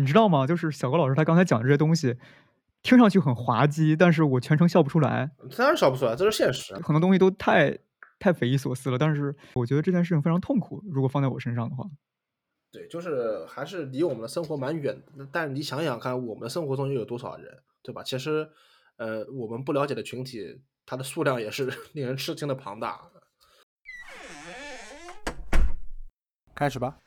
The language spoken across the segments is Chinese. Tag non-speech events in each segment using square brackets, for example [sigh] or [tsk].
你知道吗？就是小高老师他刚才讲的这些东西，听上去很滑稽，但是我全程笑不出来。当然笑不出来，这是现实。很多东西都太太匪夷所思了，但是我觉得这件事情非常痛苦。如果放在我身上的话，对，就是还是离我们的生活蛮远的。但你想想看，我们的生活中又有多少人，对吧？其实，呃，我们不了解的群体，它的数量也是 [laughs] 令人吃惊的庞大。开始吧。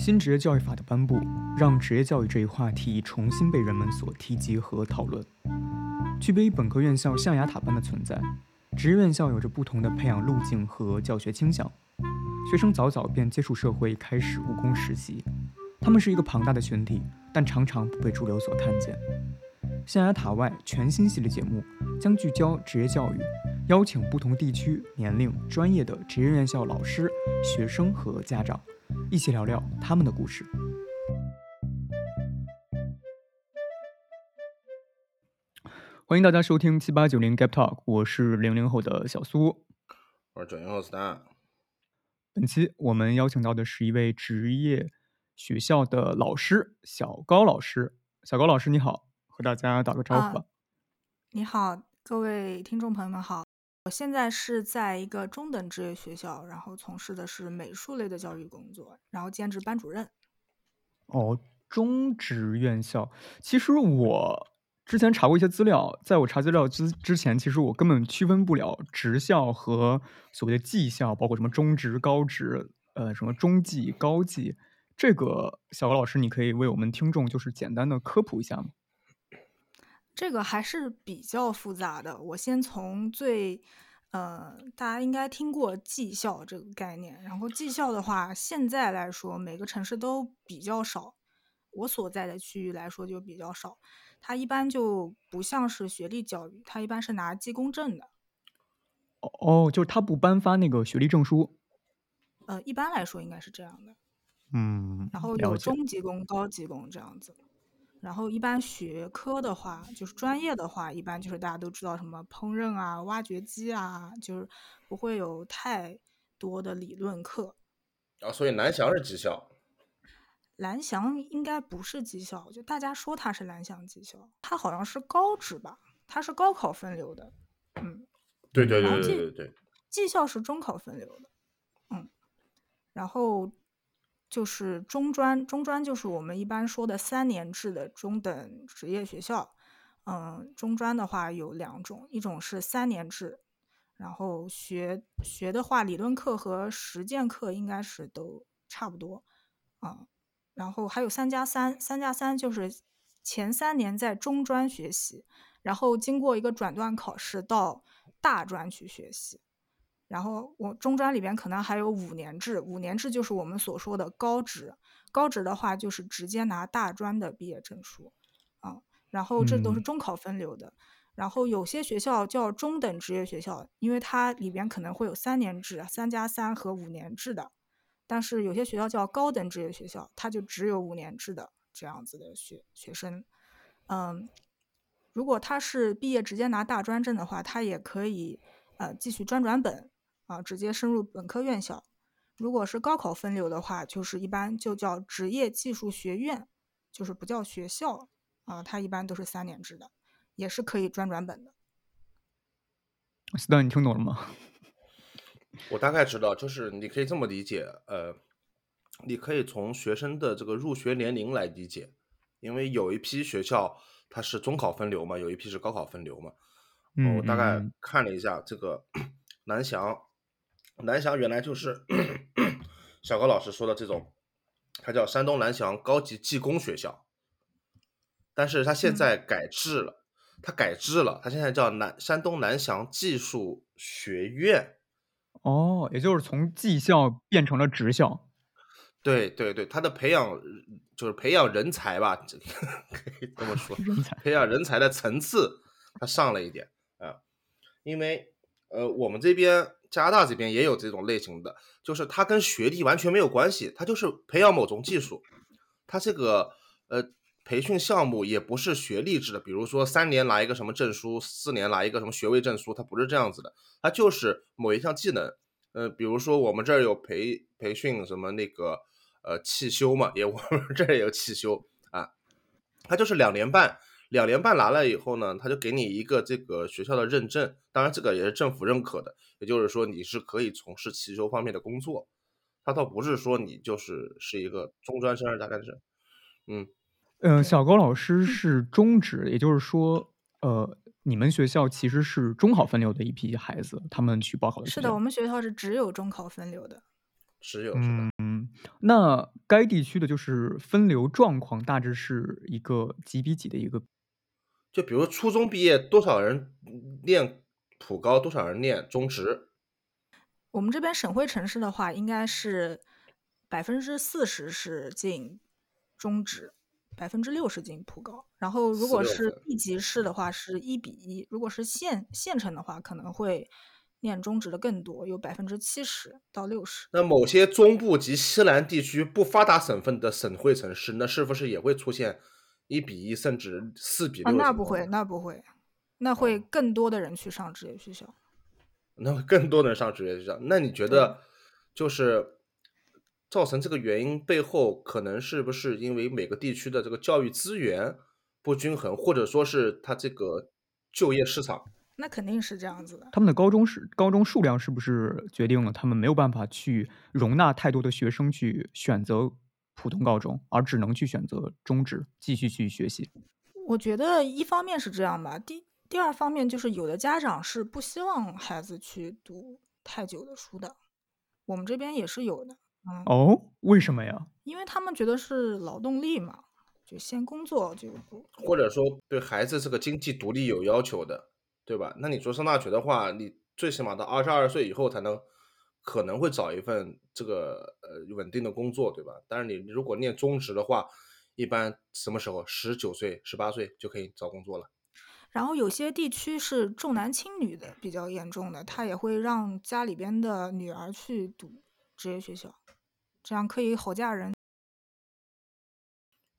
新职业教育法的颁布，让职业教育这一话题重新被人们所提及和讨论。区别于本科院校象牙塔般的存在，职业院校有着不同的培养路径和教学倾向。学生早早便接触社会，开始务工实习。他们是一个庞大的群体，但常常不被主流所看见。象牙塔外全新系列节目将聚焦职业教育，邀请不同地区、年龄、专业的职业院校老师、学生和家长。一起聊聊他们的故事。欢迎大家收听七八九零 Gap Talk，我是零零后的小苏，我是九零后 Stan。本期我们邀请到的是一位职业学校的老师小高老师。小高老师你好，和大家打个招呼吧。你好，各位听众朋友们好。我现在是在一个中等职业学校，然后从事的是美术类的教育工作，然后兼职班主任。哦，中职院校。其实我之前查过一些资料，在我查资料之之前，其实我根本区分不了职校和所谓的技校，包括什么中职、高职，呃，什么中技、高技。这个小高老师，你可以为我们听众就是简单的科普一下吗？这个还是比较复杂的。我先从最，呃，大家应该听过绩效这个概念。然后绩效的话，现在来说每个城市都比较少。我所在的区域来说就比较少。它一般就不像是学历教育，它一般是拿技工证的。哦，就是他不颁发那个学历证书。呃，一般来说应该是这样的。嗯。然后有中级工、高级工这样子。然后一般学科的话，就是专业的话，一般就是大家都知道什么烹饪啊、挖掘机啊，就是不会有太多的理论课。啊，所以蓝翔是技校。蓝翔应该不是技校，就大家说它是蓝翔技校，它好像是高职吧？它是高考分流的。嗯，对对对对对对。技校是中考分流的。嗯，然后。就是中专，中专就是我们一般说的三年制的中等职业学校。嗯，中专的话有两种，一种是三年制，然后学学的话，理论课和实践课应该是都差不多。啊，然后还有三加三，三加三就是前三年在中专学习，然后经过一个转段考试到大专去学习。然后我中专里边可能还有五年制，五年制就是我们所说的高职，高职的话就是直接拿大专的毕业证书，啊，然后这都是中考分流的。然后有些学校叫中等职业学校，因为它里边可能会有三年制、三加三和五年制的，但是有些学校叫高等职业学校，它就只有五年制的这样子的学学生。嗯，如果他是毕业直接拿大专证的话，他也可以呃继续专转本。啊，直接升入本科院校。如果是高考分流的话，就是一般就叫职业技术学院，就是不叫学校啊。它一般都是三年制的，也是可以专转本的。斯丹，你听懂了吗？[laughs] 我大概知道，就是你可以这么理解，呃，你可以从学生的这个入学年龄来理解，因为有一批学校它是中考分流嘛，有一批是高考分流嘛。嗯，我大概看了一下这个 [coughs] 南翔。南翔原来就是 [coughs] 小高老师说的这种，它叫山东南翔高级技工学校，但是它现在改制了，它改制了，它现在叫南山东南翔技术学院。哦，也就是从技校变成了职校。对对对，它的培养就是培养人才吧，[laughs] 可以这么说，培养人才的层次它上了一点啊，因为呃我们这边。加拿大这边也有这种类型的，就是它跟学历完全没有关系，它就是培养某种技术，它这个呃培训项目也不是学历制的，比如说三年拿一个什么证书，四年拿一个什么学位证书，它不是这样子的，它就是某一项技能，呃，比如说我们这儿有培培训什么那个呃汽修嘛，也 [laughs] 我们这儿也有汽修啊，他就是两年半，两年半拿了以后呢，他就给你一个这个学校的认证，当然这个也是政府认可的，也就是说你是可以从事汽修方面的工作。他倒不是说你就是是一个中专生还是大专生，嗯，呃，小高老师是中职，也就是说，呃，你们学校其实是中考分流的一批孩子，他们去报考的是的，我们学校是只有中考分流的，只有是的。嗯，那该地区的就是分流状况大致是一个几比几的一个，就比如初中毕业多少人念普高，多少人念中职。我们这边省会城市的话，应该是百分之四十是进中职，百分之六十进普高。然后如果是地级市的话，是一比一；如果是县县城的话，可能会念中职的更多，有百分之七十到六十。那某些中部及西南地区不发达省份的省会城市，那是不是也会出现一比一甚至四比六？那不会，那不会，那会更多的人去上职业学校。那会更多的人上职业学校，那你觉得就是造成这个原因背后，可能是不是因为每个地区的这个教育资源不均衡，或者说是他这个就业市场？那肯定是这样子的。他们的高中是高中数量是不是决定了他们没有办法去容纳太多的学生去选择普通高中，而只能去选择中职继续去学习？我觉得一方面是这样吧，第。第二方面就是有的家长是不希望孩子去读太久的书的，我们这边也是有的。嗯哦，为什么呀？因为他们觉得是劳动力嘛，就先工作就。或者说对孩子这个经济独立有要求的，对吧？那你说上大学的话，你最起码到二十二岁以后才能可能会找一份这个呃稳定的工作，对吧？但是你如果念中职的话，一般什么时候十九岁、十八岁就可以找工作了。然后有些地区是重男轻女的比较严重的，他也会让家里边的女儿去读职业学校，这样可以好嫁人。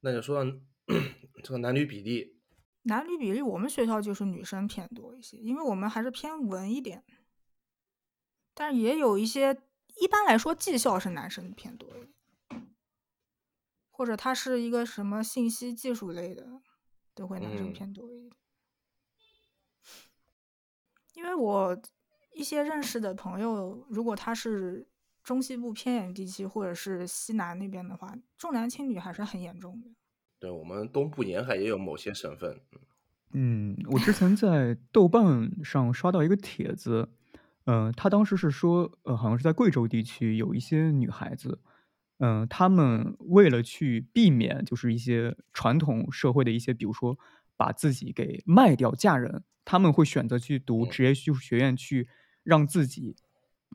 那就说 [clears throat] 这个男女比例，男女比例，我们学校就是女生偏多一些，因为我们还是偏文一点，但是也有一些，一般来说技校是男生偏多一点，或者他是一个什么信息技术类的，都会男生偏多一点。因为我一些认识的朋友，如果他是中西部偏远地区或者是西南那边的话，重男轻女还是很严重的。对我们东部沿海也有某些省份。嗯，我之前在豆瓣上刷到一个帖子，嗯，他当时是说，呃，好像是在贵州地区有一些女孩子，嗯，她们为了去避免就是一些传统社会的一些，比如说把自己给卖掉嫁人。他们会选择去读职业技术学院，去让自己，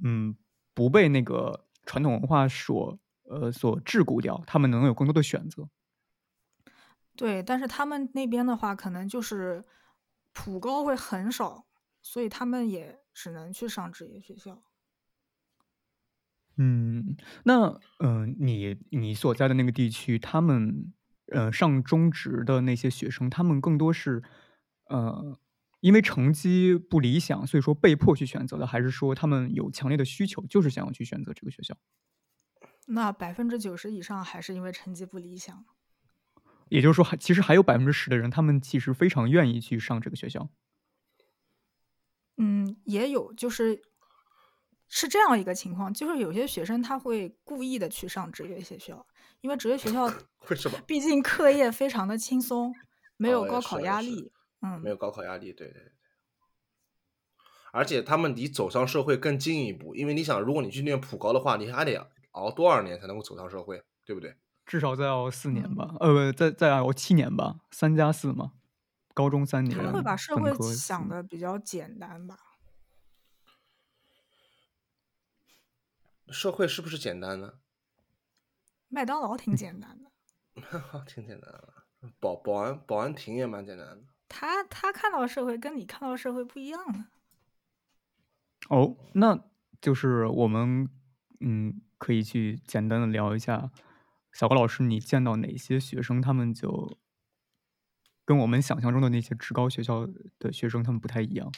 嗯，不被那个传统文化所呃所桎梏掉，他们能有更多的选择。对，但是他们那边的话，可能就是普高会很少，所以他们也只能去上职业学校。嗯，那嗯，你你所在的那个地区，他们呃上中职的那些学生，他们更多是呃。因为成绩不理想，所以说被迫去选择的，还是说他们有强烈的需求，就是想要去选择这个学校？那百分之九十以上还是因为成绩不理想。也就是说，还其实还有百分之十的人，他们其实非常愿意去上这个学校。嗯，也有，就是是这样一个情况，就是有些学生他会故意的去上职业学校，因为职业学校 [laughs] 为什么？毕竟课业非常的轻松，没有高考压力。嗯，没有高考压力，对对对，而且他们离走上社会更进一步，因为你想，如果你去念普高的话，你还得熬多少年才能够走上社会，对不对？至少再熬四年吧，呃，再再熬七年吧，三加四嘛，高中三年。他们会把社会想的比较简单吧？社会是不是简单呢？麦当劳挺简单的，[laughs] 挺简单的，保保安保安亭也蛮简单的。他他看到社会跟你看到社会不一样啊。哦，那就是我们嗯，可以去简单的聊一下，小高老师，你见到哪些学生，他们就跟我们想象中的那些职高学校的学生，他们不太一样。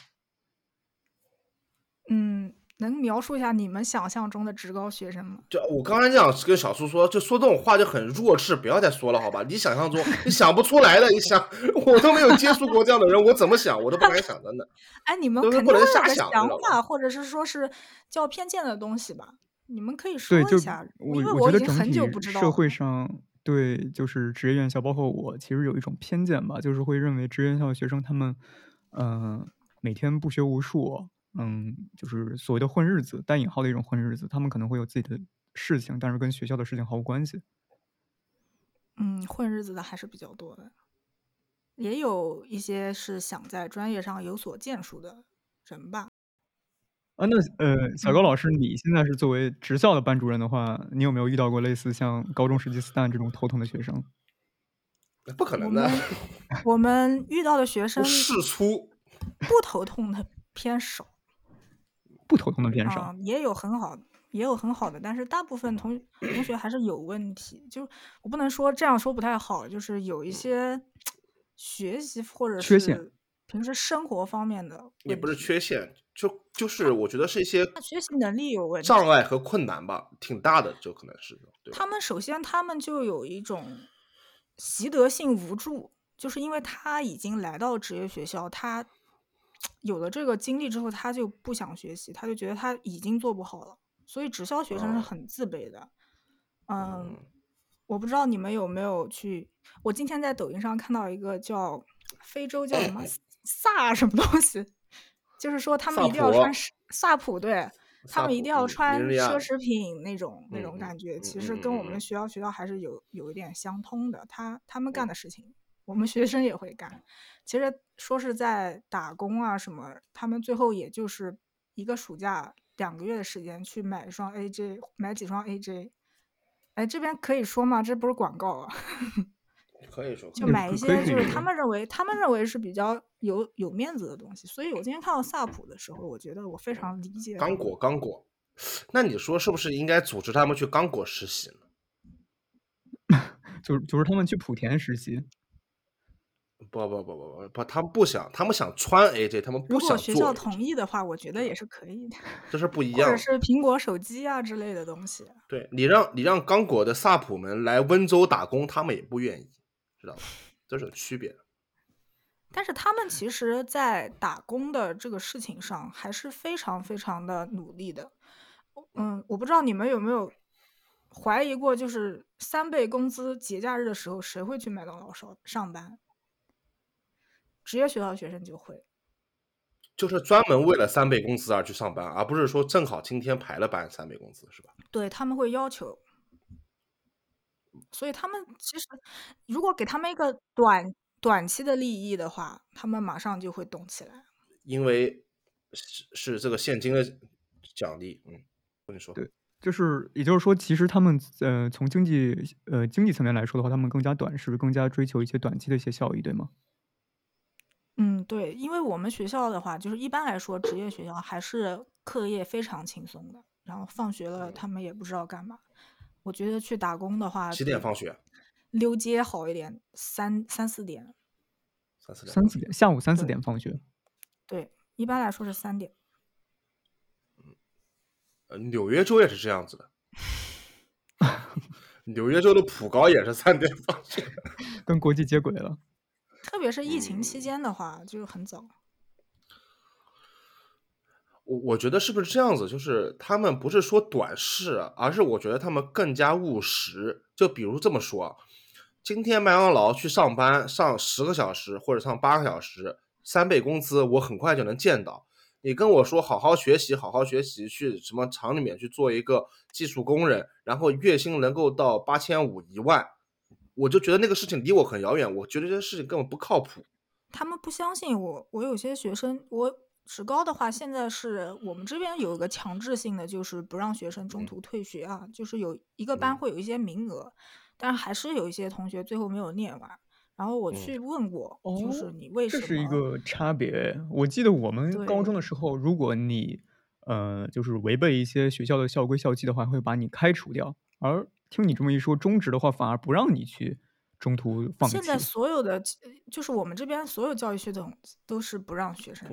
嗯，能描述一下你们想象中的职高学生吗？就我刚才这样跟小苏说，就说这种话就很弱智，不要再说了，好吧？你想象中你想不出来的，你想我都没有接触过这样的人，我怎么想我都不敢想，真的。[laughs] 哎，你们都是肯定会有不能瞎个想法，或者是说是较偏见的东西吧？你们可以说一下，我因为我已经很久不知道社会。上对就是职业院校，包括我，其实有一种偏见吧，就是会认为职业院校的学生他们，嗯、每天不学无术，嗯，就是所谓的混日子，带引号的一种混日子，他们可能会有自己的事情，但是跟学校的事情毫无关系。嗯，混日子的还是比较多的，也有一些是想在专业上有所建树的人吧。啊，那呃，小高嗯，老师，你现在是作为职校的班主任的话，你有没有遇到过类似像高中时期 stan 这种头疼的学生？不可能的，们我们遇到的学生事出。不头痛的偏少，不头痛的偏少。啊、也有很好的，也有很好的，但是大部分同同学还是有问题。就我不能说这样说不太好，就是有一些学习或者缺陷是平时生活方面的也不是，缺陷，就就是我觉得是一些他学习能力有问题。障碍和困难吧，挺大的，就可能是？他们首先他们就有一种习得性无助，就是因为他已经来到职业学校，他有了这个经历之后，他就不想学习，他就觉得他已经做不好了，所以直销学生是哦很自卑的。嗯，嗯，我不知道你们有没有去，我今天在抖音上看到一个叫非洲叫什么 [coughs] 萨什么东西，就是说他们一定要穿是萨普，对，他们一定要穿奢侈品那种那种感觉，嗯其实跟我们学校学校还是有有一点相通的。他他们干嗯的事情，我们学生也会干。其实说是在打工啊什么，他们最后也就是一个暑假两个月的时间去买一双 AJ，买几双 AJ。哎，这边可以说吗？这不是广告啊。[laughs] 可以说，就 [laughs] 买一些，就是他们认为他们认为是比较有有面子的东西。所以我今天看到萨普的时候，我觉得我非常理解。刚果刚果，那你说是不是应该组织他们去刚果实习呢？[laughs] 就是就是他们去莆田实习，不不不不不不，他们不想，他们想穿 AJ，他们如不想做果学校 AJ，同意的话，我觉得也是可以的，这是不一或者。是苹果手机啊之类的东西。对你让你让刚果的萨普们来温州打工，他们也不愿意，知道吧？这是有区别的。但是他们其实，在打工的这个事情上，还是非常非常的努力的。嗯，我不知道你们有没有怀疑过，就是三倍工资节假日的时候，谁会去麦当劳上上班？职业学校学生就会。就是专门为了三倍工资而去上班，而不是说正好今天排了班三倍工资，是吧？对，他们会要求，所以他们其实如果给他们一个短短期的利益的话，他们马上就会动起来。因为是是这个现金的奖励，嗯，跟你说，对就是也就是说，其实他们呃从经济呃经济层面来说的话，他们更加短视，更加追求一些短期的一些效益，对吗？嗯，对，因为我们学校的话，就是一般来说，职业学校还是课业非常轻松的，然后放学了他们也不知道干嘛。我觉得去打工的话，几点放学？溜街好一点，三三四点。三四点。三四点，下午三四点放学。对，一般来说是三点。呃，纽约州也是这样子的，[laughs] 纽约州的普高也是三点放学。[laughs] 跟国际接轨了。特别是疫情嗯期间的话，就很早。我我觉得是不是这样子？就是他们不是说短视，而是我觉得他们更加务实。就比如这么说啊，今天麦当劳去上班上十个小时或者上八个小时，三倍工资，我很快就能见到。你跟我说好好学习，好好学习，去什么厂里面去做一个技术工人，然后月薪能够到八千五一万，我就觉得那个事情离我很遥远，我觉得这个事情根本不靠谱。他们不相信我。我有些学生，我职高的话，现在是我们这边有一个强制性的，就是不让学生中嗯途退学啊，就是有一个班嗯会有一些名额，但是还是有一些同学最后没有念完。然后我嗯去问过，就是哦你为什么？这是一个差别。我记得我们高中的时候，如果你呃就是违背一些学校的校规校纪的话，会把你开除掉。而听你这么一说，中职的话反而不让你去中途放弃。现在所有的，就是我们这边所有教育系统都是不让学生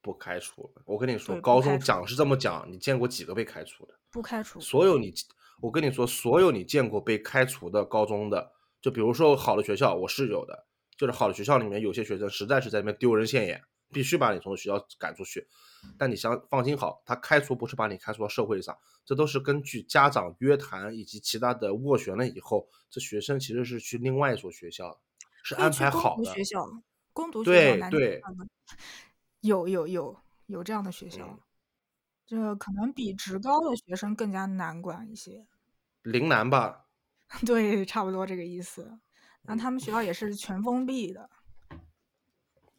不开除。我跟你说，高中讲是这么讲，你见过几个被开除的？不开除。所有你，我跟你说，所有你见过被开除的高中的，就比如说好的学校，我是有的，就是好的学校里面有些学生实在是在那边丢人现眼，必须把你从学校赶出去。但你想放心好，他开除不是把你开除到社会上，这都是根据家长约谈以及其他的斡旋了以后，这学生其实是去另外一所学校，是安排好的。学校，攻读学对校南京对有有有有这样的学校嗯，这可能比职高的学生更加难管一些。陵南吧，[laughs] 对，差不多这个意思。那嗯他们学校也是全封闭的。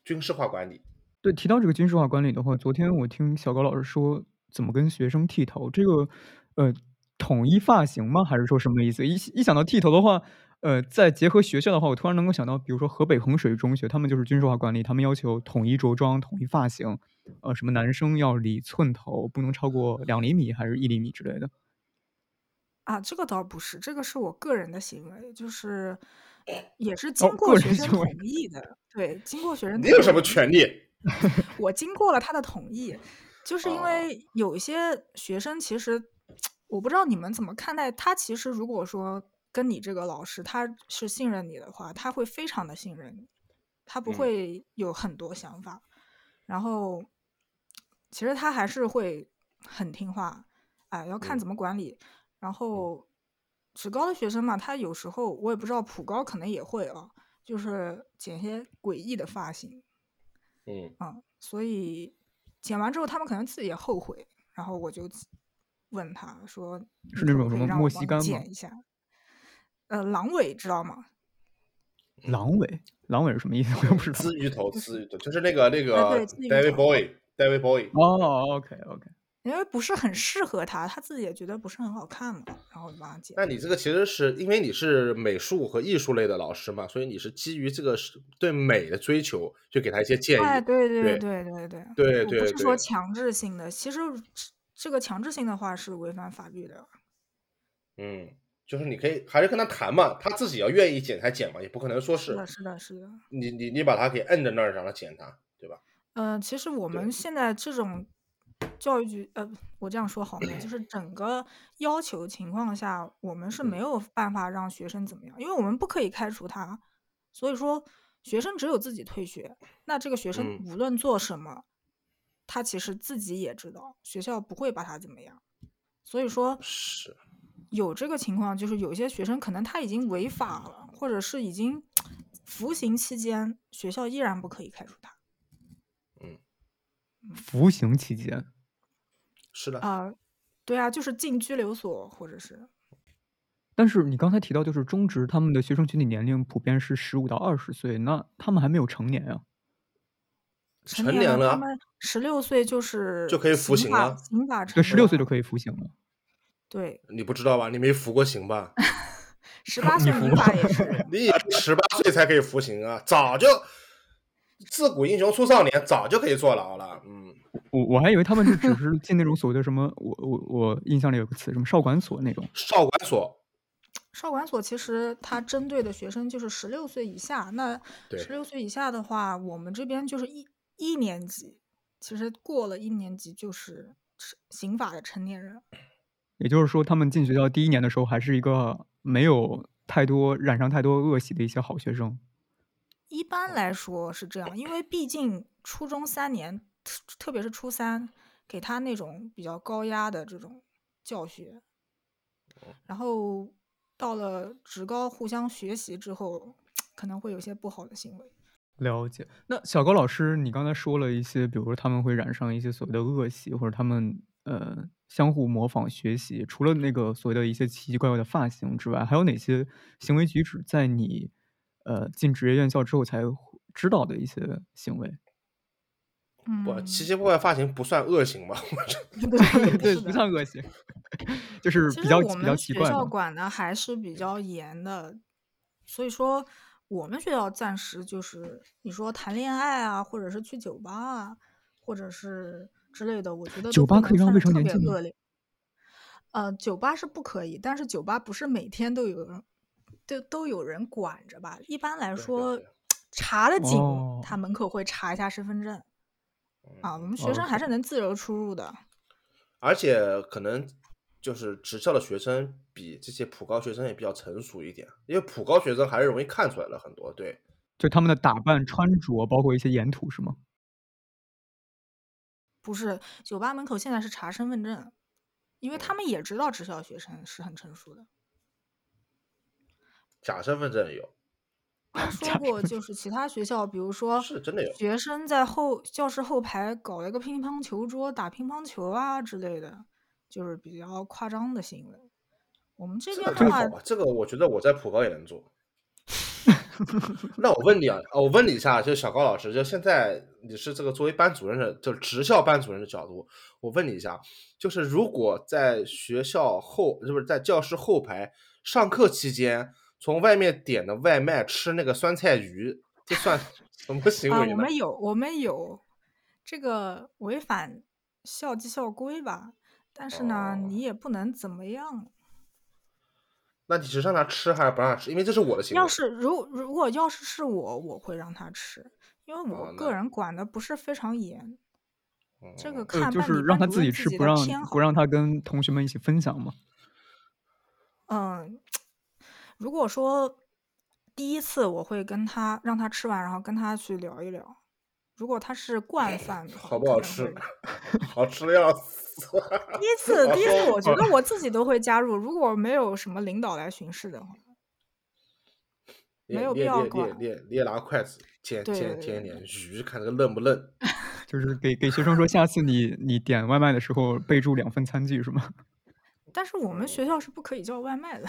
军事化管理。对，提到这个军事化管理的话，昨天我听小高老师说怎么跟学生剃头，这个呃统一发型吗？还是说什么意思？一一想到剃头的话，呃，再结合学校的话，我突然能够想到，比如说河北衡水中学，他们就是军事化管理，他们要求统一着装、统一发型，呃，什么男生要理寸头，不能超过两厘米还是一厘米之类的。啊，这个倒不是，这个是我个人的行为，就是也是哦经个过学生行为同意的。对，经过学生你有什么意权利？我经过了他的同意，就是因哦为有一些学生其实我不知道你们怎么看待他。其实如果说跟你这个老师他是信任你的话，他会非常的信任你，他不嗯会有很多想法，然后其实他还是会很听话，哎，要看嗯怎么管理。然后职高的学生嘛，他有时候我也不知道，普高可能也会啊，就是剪一些诡异的发型。嗯，嗯，所以剪完之后，他们可能自己也后悔。然后我就问他说：“是那种什么莫西干吗剪一下？”呃，狼尾知道吗？狼尾，狼尾是什么意思？我又不知道。[laughs] 资鱼头，[laughs] 刺鱼头，就是那个那个 David Boy，David Boy。哦，OK OK，因为不是很适合他，他自己也觉得不是很好看嘛，然后就把它剪。那你这个其实是因为你是美术和艺术类的老师嘛，所以你是基于这个是对美的追求，就给他一些建议。哎，对对对对对对对，不是说强制性的，其实这个强制性的话是违反法律的。嗯，就是你可以还是跟他谈嘛，他自己要愿意剪才剪嘛，也不可能说是是的是的,你你你把他给摁在那儿让他剪他，对吧？嗯、其实我们现在这种。教育局，呃，我这样说好吗？就是 [clears throat] 整个要求情况下，我们是没嗯有办法让学生怎么样，因为我们不可以开除他，所以说学生只有自己退学。那这个学生嗯无论做什么，他其实自己也知道，学校不会把他怎么样。所以说是，有这个情况，就是有些学生可能他已经违法了，或者是已经 [tsk] 服刑期间，学校依然不可以开除他。服刑期间，是的，啊、对啊，就是进拘留所，或者是但是你刚才提到，就是中职他们的学生群体年龄普遍是十五到二十岁，那他们还没有成年呀、成成年了他们十六岁就是就可以服刑了刑法对，十六岁就可以服刑了。对，你不知道吧？你没服过刑吧？[laughs] 十八岁你服过民法也是 [laughs] 你也十八岁才可以服刑啊，早就自古英雄出少年，早就可以坐牢了。嗯，我我还以为他们是只是进那种所谓的什么，我我我印象里有个词，什么少管所那种。少管所，少管所，其实它针对的学生就是十六岁以下。那对十六岁以下的话，我们这边就是一一年级，其实过了一年级就是是刑法的成年人。也就是说，他们进学校第一年的时候，还是一个没有太多染上太多恶习的一些好学生。一般来说是这样，因为毕竟初中三年，特特别是初三，给他那种比较高压的这种教学，然后到了职高互相学习之后，可能会有些不好的行为。了解。那小高老师，你刚才说了一些，比如说他们会染上一些所谓的恶习，或者他们呃相互模仿学习。除了那个所谓的一些奇奇怪怪的发型之外，还有哪些行为举止在你呃进职业院校之后才知道的一些行为？不，嗯，奇奇怪怪发型不算恶行吧？对 [laughs] 对，[laughs] 不算恶行，就是其比较实我们比较奇学校。管的还是比较严的，所以说我们学校暂时就是你说谈恋爱啊，或者是去酒吧啊，或者是之类的，我觉得酒吧可以让未算是特成年进吗别恶劣。呃，酒吧是不可以，但是酒吧不是每天都有人都都有人管着吧？一般来说，查的紧，哦他门口会查一下身份证。啊，我们学生还是能自由出入的。而且可能就是职校的学生比这些普高学生也比较成熟一点，因为普高学生还是容易看出来了很多。对，就他们的打扮、穿着，包括一些沿途，是吗？不是，酒吧门口现在是查身份证，因为他们也知道职校学生是很成熟的。假身份证有。说过，就是其他学校，比如说是真的有学生在后教室后排搞了一个乒乓球桌打乒乓球啊之类的，就是比较夸张的行为。我们这边的话，这个我觉得我在普高也能做。[laughs] 那我问你啊，我问你一下，就是小高老师，就现在你是这个作为班主任的，就是职校班主任的角度，我问你一下，就是如果在学校后，是不是在教室后排上课期间？从外面点的外卖吃那个酸菜鱼，这算 [laughs] 什么行为呢？我们有，我们有这个违反校纪校规吧？但是呢，你也不能怎么样。那你是让他吃还是不让他吃？因为这是我的行为。要是如如果要是是我，我会让他吃，因为我个人管的不是非常严。这个看就是让他自己吃，不让不让他跟同学们一起分享吗？嗯。如果说第一次我会跟他让他吃完，然后跟他去聊一聊。如果他是惯犯，好不好吃？好吃的要死。[laughs] 第一次，第一次，我觉 [laughs] 得我自己都会加入。如果没有什么领导来巡视的话，没有必要管。列列列拿筷子捡捡捡点鱼，看这个嫩不嫩。[laughs] 就是给给学生说，下次你你点外卖的时候备注两份餐具是吗？但是我们学校是不可以叫外卖的。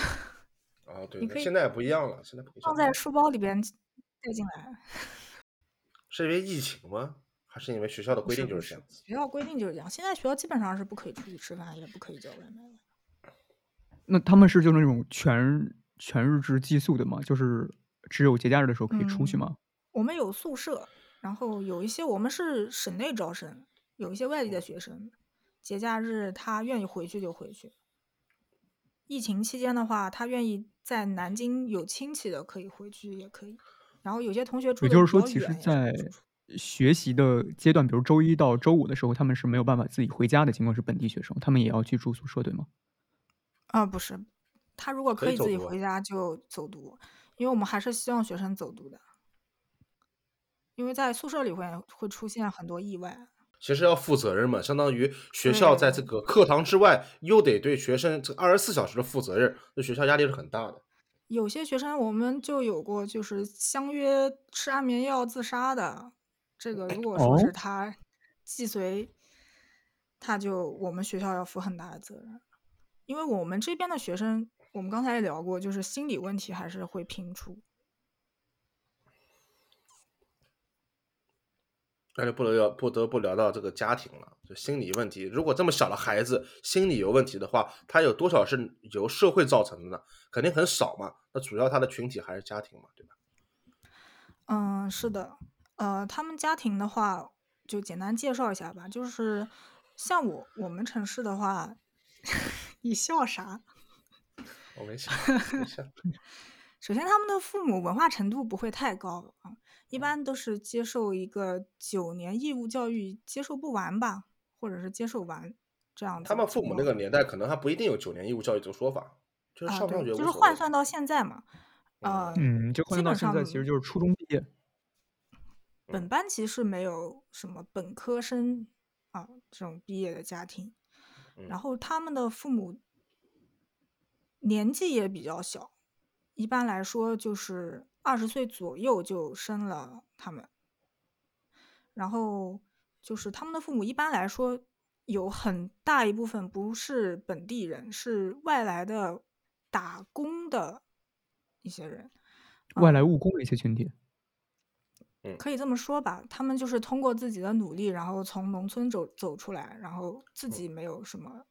啊，对，现在也不一样了，现在放在书包里边带进来。[laughs] 是因为疫情吗？还是因为学校的规定就是这样？学校规定就是这样。现在学校基本上是不可以出去吃饭，也不可以叫外卖的。那他们是就那种全全日制寄宿的吗？就是只有节假日的时候可以出去吗？我们有宿舍，然后有一些我们是省内招生，有一些外地的学生，节假日他愿意回去就回去。疫情期间的话，他愿意在南京有亲戚的，可以回去也可以。然后有些同学住也就是说，其实，在学习的阶段，比如周一到周五的时候，他们是没有办法自己回家的。情况是本地学生，他们也要去住宿舍，对吗？啊，不是，他如果可以自己回家就走读，因为我们还是希望学生走读的，因为在宿舍里会会出现很多意外。其实要负责任嘛，相当于学校在这个课堂之外，又得对学生这二十四小时的负责任，对学校压力是很大的。有些学生我们就有过，就是相约吃安眠药自杀的。这个如果说是他既遂，他就我们学校要负很大的责任，因为我们这边的学生，我们刚才也聊过，就是心理问题还是会频出。那就不能要不得不聊到这个家庭了，就心理问题。如果这么小的孩子心理有问题的话，他有多少是由社会造成的呢？肯定很少嘛。那主要他的群体还是家庭嘛，对吧？嗯，是的。呃，他们家庭的话，就简单介绍一下吧。就是像我我们城市的话，[laughs] 你笑啥？我没笑，没笑。首先，他们的父母文化程度不会太高啊。一般都是接受一个九年义务教育，接受不完吧，或者是接受完这样子。他们父母那个年代可能还不一定有九年义务教育这个说法，就是上上学就是换算到现在嘛，呃，嗯，就换算到现在其实就是初中毕业。本班级是没有什么本科生啊这种毕业的家庭，然后他们的父母年纪也比较小，一般来说就是。二十岁左右就生了他们，然后就是他们的父母一般来说有很大一部分不是本地人，是外来的打工的一些人，外来务工的一些群体，可以这么说吧。他们就是通过自己的努力，然后从农村走走出来，然后自己没有什么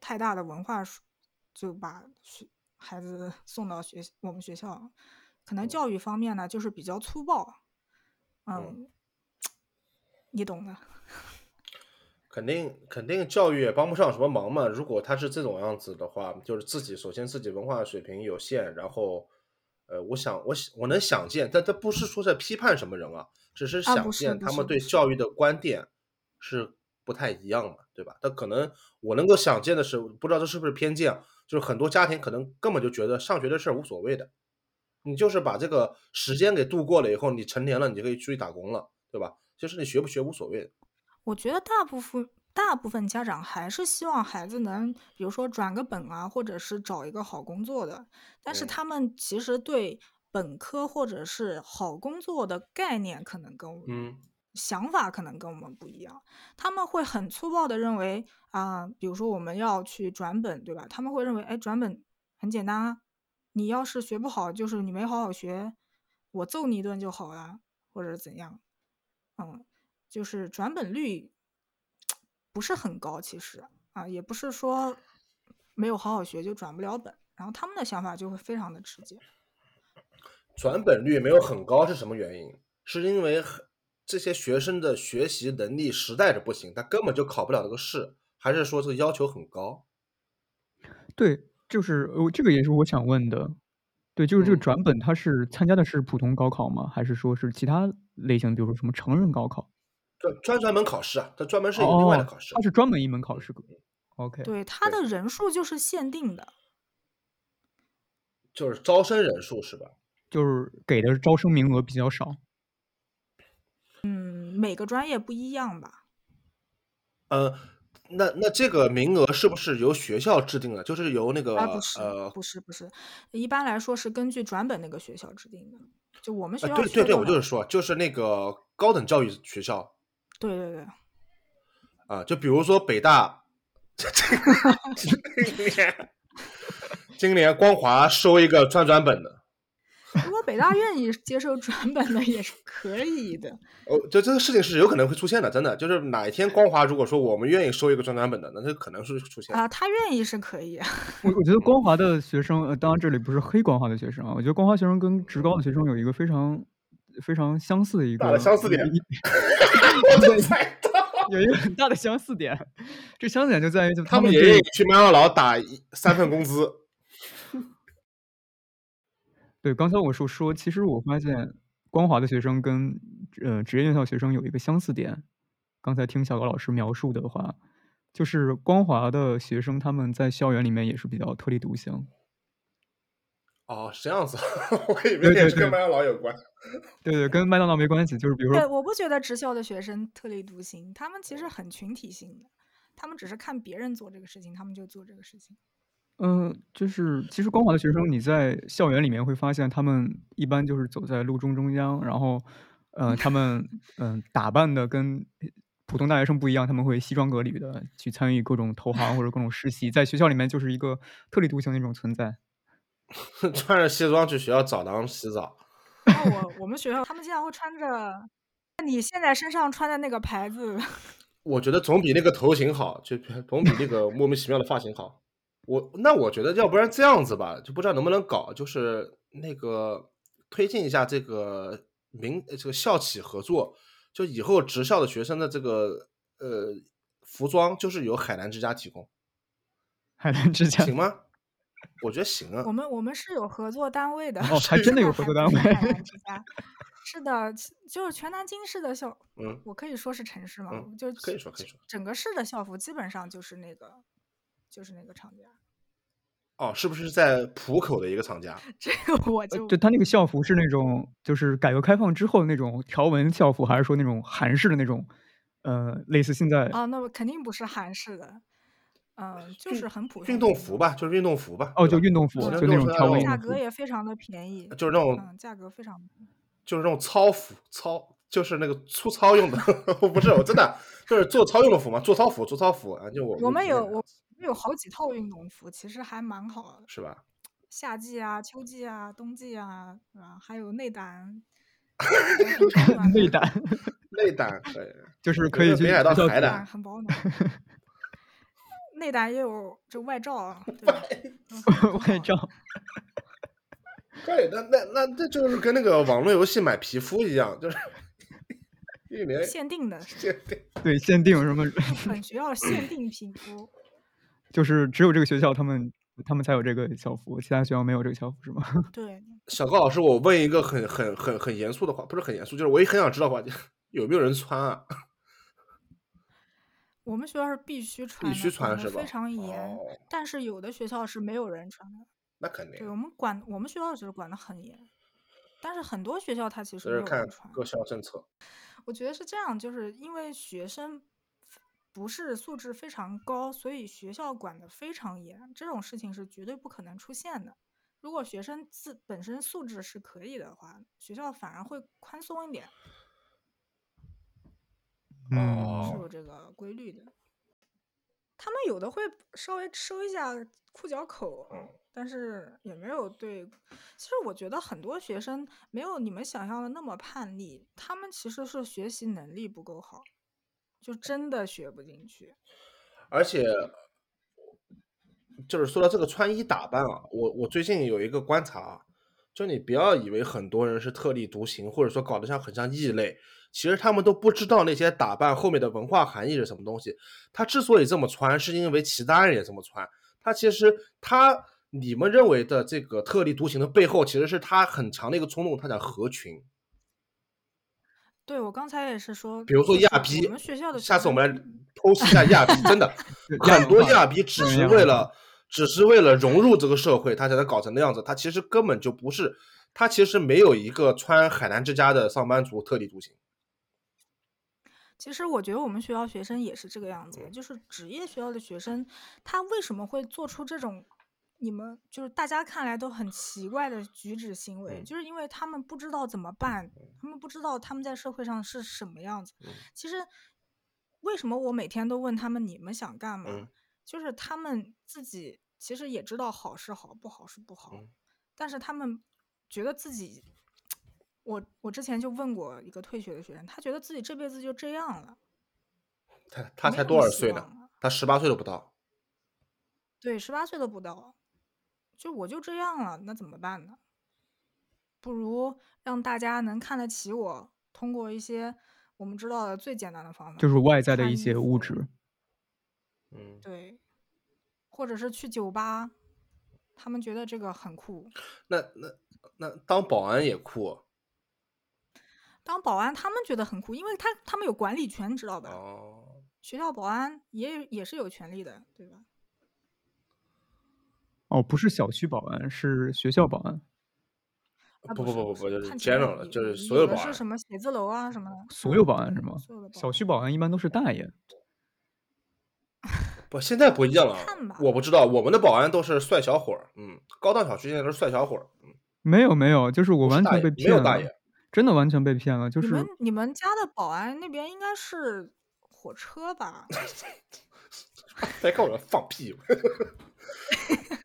太大的文化，就把学孩子送到学我们学校。可能教育方面呢，就是比较粗暴，嗯，[tsk] 你懂的。[laughs] 肯定肯定教育也帮不上什么忙嘛。如果他是这种样子的话，就是自己首先自己文化水平有限，然后，呃，我想我我能想见，但这不是说在批判什么人啊，只是想见他们对教育的观点是不太一样嘛，对吧？但可能我能够想见的是，不知道这是不是偏见啊，就是很多家庭可能根本就觉得上学的事儿无所谓的，你就是把这个时间给度过了以后，你成年了，你就可以出去打工了，对吧？其实你学不学无所谓的。我觉得大部分大部分家长还是希望孩子能，比如说转个本啊，或者是找一个好工作的。但是嗯他们其实对本科或者是好工作的概念可能跟我嗯想法可能跟我们不一样，他们会很粗暴的认为啊、比如说我们要去转本，对吧？他们会认为，哎，转本很简单啊，你要是学不好，就是你没好好学，我揍你一顿就好了，或者怎样，嗯，就是转本率不是很高，其实啊，也不是说没有好好学就转不了本，然后他们的想法就会非常的直接。转本率没有很高是什么原因？是因为很这些学生的学习能力实在是不行，他根本就考不了这个试，还是说这个要求很高？对，就是呃，这个也是我想问的。对，就是这个嗯转本，他是参加的是普通高考吗？还是说是其他类型，比如说什么成人高考？专专专门考试啊，它专门是有另外的哦考试。它是专门一门考试。OK，对，他的人数就是限定的，就是招生人数是吧？就是给的招生名额比较少。嗯，每个专业不一样吧。呃，那那这个名额是不是由学校制定的？就是由那个啊，不是，呃不是，不是，一般来说是根据转本那个学校制定的。就我们学呃，校对对对，我就是说，就是那个高等教育学校对对对，啊，就比如说北大，[laughs] [laughs] 今年今年光华收一个专转本的，如果北大愿意接受转本的也是可以的。[laughs] 哦，就这个事情是有可能会出现的，真的，就是哪一天光华如果说我们愿意收一个专转本的，那这可能是出现。啊，他愿意是可以啊。[laughs] 我我觉得光华的学生，呃，当然这里不是黑光华的学生啊，我觉得光华学生跟职高的学生有一个非常非常相似的一个相似点 [laughs] 我就猜到，有一个很大的相似点。这相似点就在于，就他们也愿意去麦当劳打一三份工资。对，刚才我说说，其实我发现光华的学生跟呃职业院校学生有一个相似点。刚才听小高老师描述的话，就是光华的学生他们在校园里面也是比较特立独行。哦，是这样子，[laughs] 我以为跟麦当劳有关。[laughs] 对对，跟麦当劳没关系，就是比如说对，我不觉得职校的学生特立独行，他们其实很群体性的，他们只是看别人做这个事情，他们就做这个事情。嗯、就是其实光华的学生，你在校园里面会发现，他们一般就是走在路中中央，然后，呃，他们嗯、打扮的跟普通大学生不一样，他们会西装革履的去参与各种投行或者各种实习，在学校里面就是一个特立独行的一种存在。[laughs] 穿着西装去学校澡堂洗澡，然 [laughs] 后我我们学校他们经常会穿着你现在身上穿的那个牌子，[laughs] 我觉得总比那个头型好，就总比那个莫名其妙的发型好。我那我觉得，要不然这样子吧，就不知道能不能搞，就是那个推进一下这个民呃这个校企合作，就以后职校的学生的这个呃服装就是由海澜之家提供，海澜之家行吗？我觉得行啊我。们我们是有合作单位的，哦，[laughs] 还真的有合作单位。海 [laughs] 澜之家是的，就是全南京市的校，嗯，我可以说是城市嘛，嗯就可以说可以说整个市的校服基本上就是那个，就是那个厂家。哦，是不是在浦口的一个厂家？[laughs] 这个我就就他那个校服是那种，就是改革开放之后的那种条纹校服，还是说那种韩式的那种，呃，类似现在啊，那么肯定不是韩式的，嗯，就是很普通运动服吧，就是运动服吧。哦，就运动服，就那种条纹价格。也非常的便宜，就是那种嗯，价格非常就是那种操服，操就是那个粗糙用的，[laughs] 不是我真的就是做操用的服嘛，做操服，做操服啊，就我我们有我有好几套运动服，其实还蛮好的，是吧？夏季啊、秋季啊、冬季啊，是吧？还有内胆，[laughs] 内胆内胆 [laughs] 就是可以去北海道学校海胆内胆很保 [laughs] 暖，内胆也有就外罩啊，对外罩。可以，那那那这就是跟那个网络游戏买皮肤一样，就是一年限定的，限定。对限定什么，本学校限定皮肤。就是只有这个学校他们他们才有这个校服，其他学校没有这个校服是吗？[laughs] 对，小高老师，我问一个很很很很严肃的话，不是很严肃，就是我也很想知道的话，[laughs] 有没有人穿啊？[laughs] 我们学校是必须穿，必须穿是吧非常严。哦但是有的学校是没有人穿的。那肯定对，我们管我们学校是管的很严，但是很多学校它其实这是看没有人穿。各校政策。我觉得是这样，就是因为学生不是素质非常高，所以学校管得非常严，这种事情是绝对不可能出现的。如果学生自本身素质是可以的话，学校反而会宽松一点，嗯，是哦有这个规律的。他们有的会稍微收一下裤脚口，嗯但是也没有对。其实我觉得很多学生没有你们想象的那么叛逆，他们其实是学习能力不够好，就真的学不进去。而且，就是说到这个穿衣打扮啊，我我最近有一个观察啊，就你不要以为很多人是特立独行，或者说搞得像很像异类，其实他们都不知道那些打扮后面的文化含义是什么东西。他之所以这么穿，是因为其他人也这么穿。他其实他你们认为的这个特立独行的背后，其实是他很强的一个冲动，他想合群。对我刚才也是说，比如说亚逼我们学校的下次我们来剖析一下亚逼，真的 [laughs] 很多亚逼只是为了只是为了融入这个社会，他才能搞成那样子。他其实根本就不是，他其实没有一个穿海南之家的上班族特立独行。其实我觉得我们学校学生也是这个样嗯子，就是职业学校的学生，他为什么会做出这种你们就是大家看来都很奇怪的举止行为，嗯就是因为他们不知道怎么办，他们不知道他们在社会上是什么样子。嗯其实为什么我每天都问他们你们想干嘛，嗯就是他们自己其实也知道好是好，不好是不好，嗯但是他们觉得自己。我我之前就问过一个退学的学生，他觉得自己这辈子就这样了，他他才多少岁呢他十八岁都不到。对，十八岁都不到，就我就这样了，那怎么办呢？不如让大家能看得起我，通过一些我们知道的最简单的方法，就是外在的一些物质。嗯，对，或者是去酒吧，他们觉得这个很酷。那那那当保安也酷当保安，他们觉得很酷，因为他他们有管理权，知道吧？哦。学校保安也有也是有权利的，对吧？哦，不是小区保安，是学校保安，啊不不不不不就是 general 的就是所有保安是什么写字楼啊什么的，所有保安是吗小区保安一般都是大爷。不，现在不一样了看吧。我不知道，我们的保安都是帅小伙儿，嗯，高档小区现在都是帅小伙儿，嗯，没有没有，就是我完全被骗了没有大爷，真的完全被骗了。就是你们你们家的保安那边应该是火车吧？[laughs] 别跟我放屁。[laughs]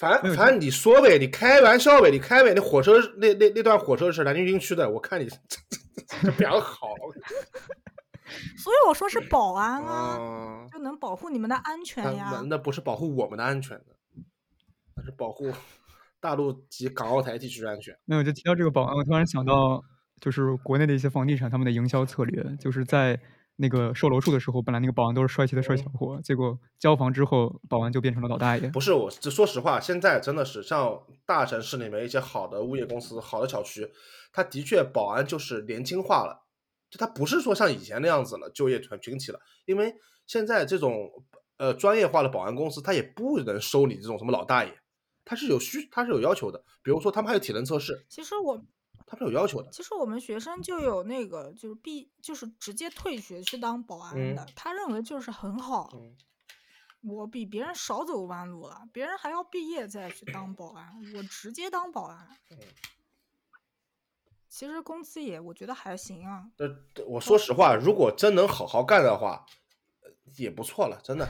反反正你说呗，你开玩笑呗，你开呗。那火车那那那段火车是南京军区的，我看你 [laughs] 这比较好。[laughs] 所以我说是保安啊，啊，就能保护你们的安全呀那。那不是保护我们的安全的，那是保护大陆及港澳台地区的安全。那我，就提到这个保安，我突然想到，就是国内的一些房地产他们的营销策略，就是在那个售楼处的时候，本来那个保安都是帅气的帅小伙，结果交房之后，保安就变成了老大爷。不是我，这说实话，现在真的是像大城市里面一些好的物业公司、好的小区，它的确保安就是年轻化了，就它不是说像以前那样子了，就业群群体了，因为现在这种呃专业化的保安公司，它也不能收你这种什么老大爷，它是有需，它是有要求的，比如说他们还有体能测试，其实我他是有要求的。其实我们学生就有那个就是毕就是直接退学去当保安的，嗯他认为就是很好。嗯，我比别人少走弯路了，别人还要毕业再去当保安，我直接当保安。嗯其实工资也我觉得还行啊。这这我说实话，如果真能好好干的话，呃也不错了，真的。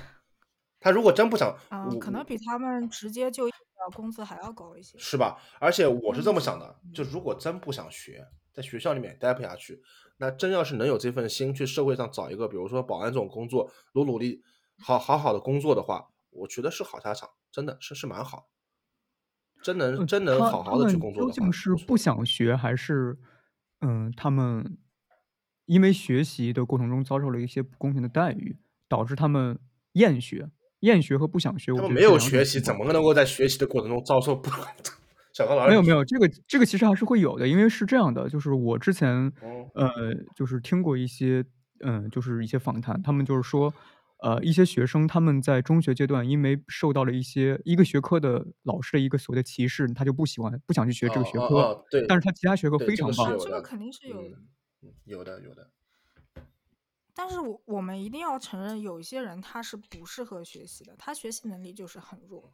他如果真不想，嗯、我可能比他们直接就工资还要高一些。是吧？而且我是这么嗯想的，就如果真不想学，在学校里面待不下去，那真要是能有这份心去社会上找一个，比如说保安这种工作，努努力，好好好的工作的话，我觉得是好下场，真的是是蛮好，真能呃真能好好的去工作的话，究竟是不想学，还是嗯，他们因为学习的过程中遭受了一些不公平的待遇，导致他们厌学？厌学和不想学，我他们没有学习，怎么能够在学习的过程中遭受不？小高老师，没有没有，这个这个其实还是会有的，因为是这样的，就是我之前嗯呃，就是听过一些嗯，就是一些访谈，他们就是说，呃，一些学生他们在中学阶段因为受到了一些一个学科的老师的一个所谓的歧视，他就不喜欢不想去学这个学哦哦科，哦对但是他其他学科非常棒这个肯定是有的。有的有的，但是我我们一定要承认，有一些人他是不适合学习的，他学习能力就是很弱，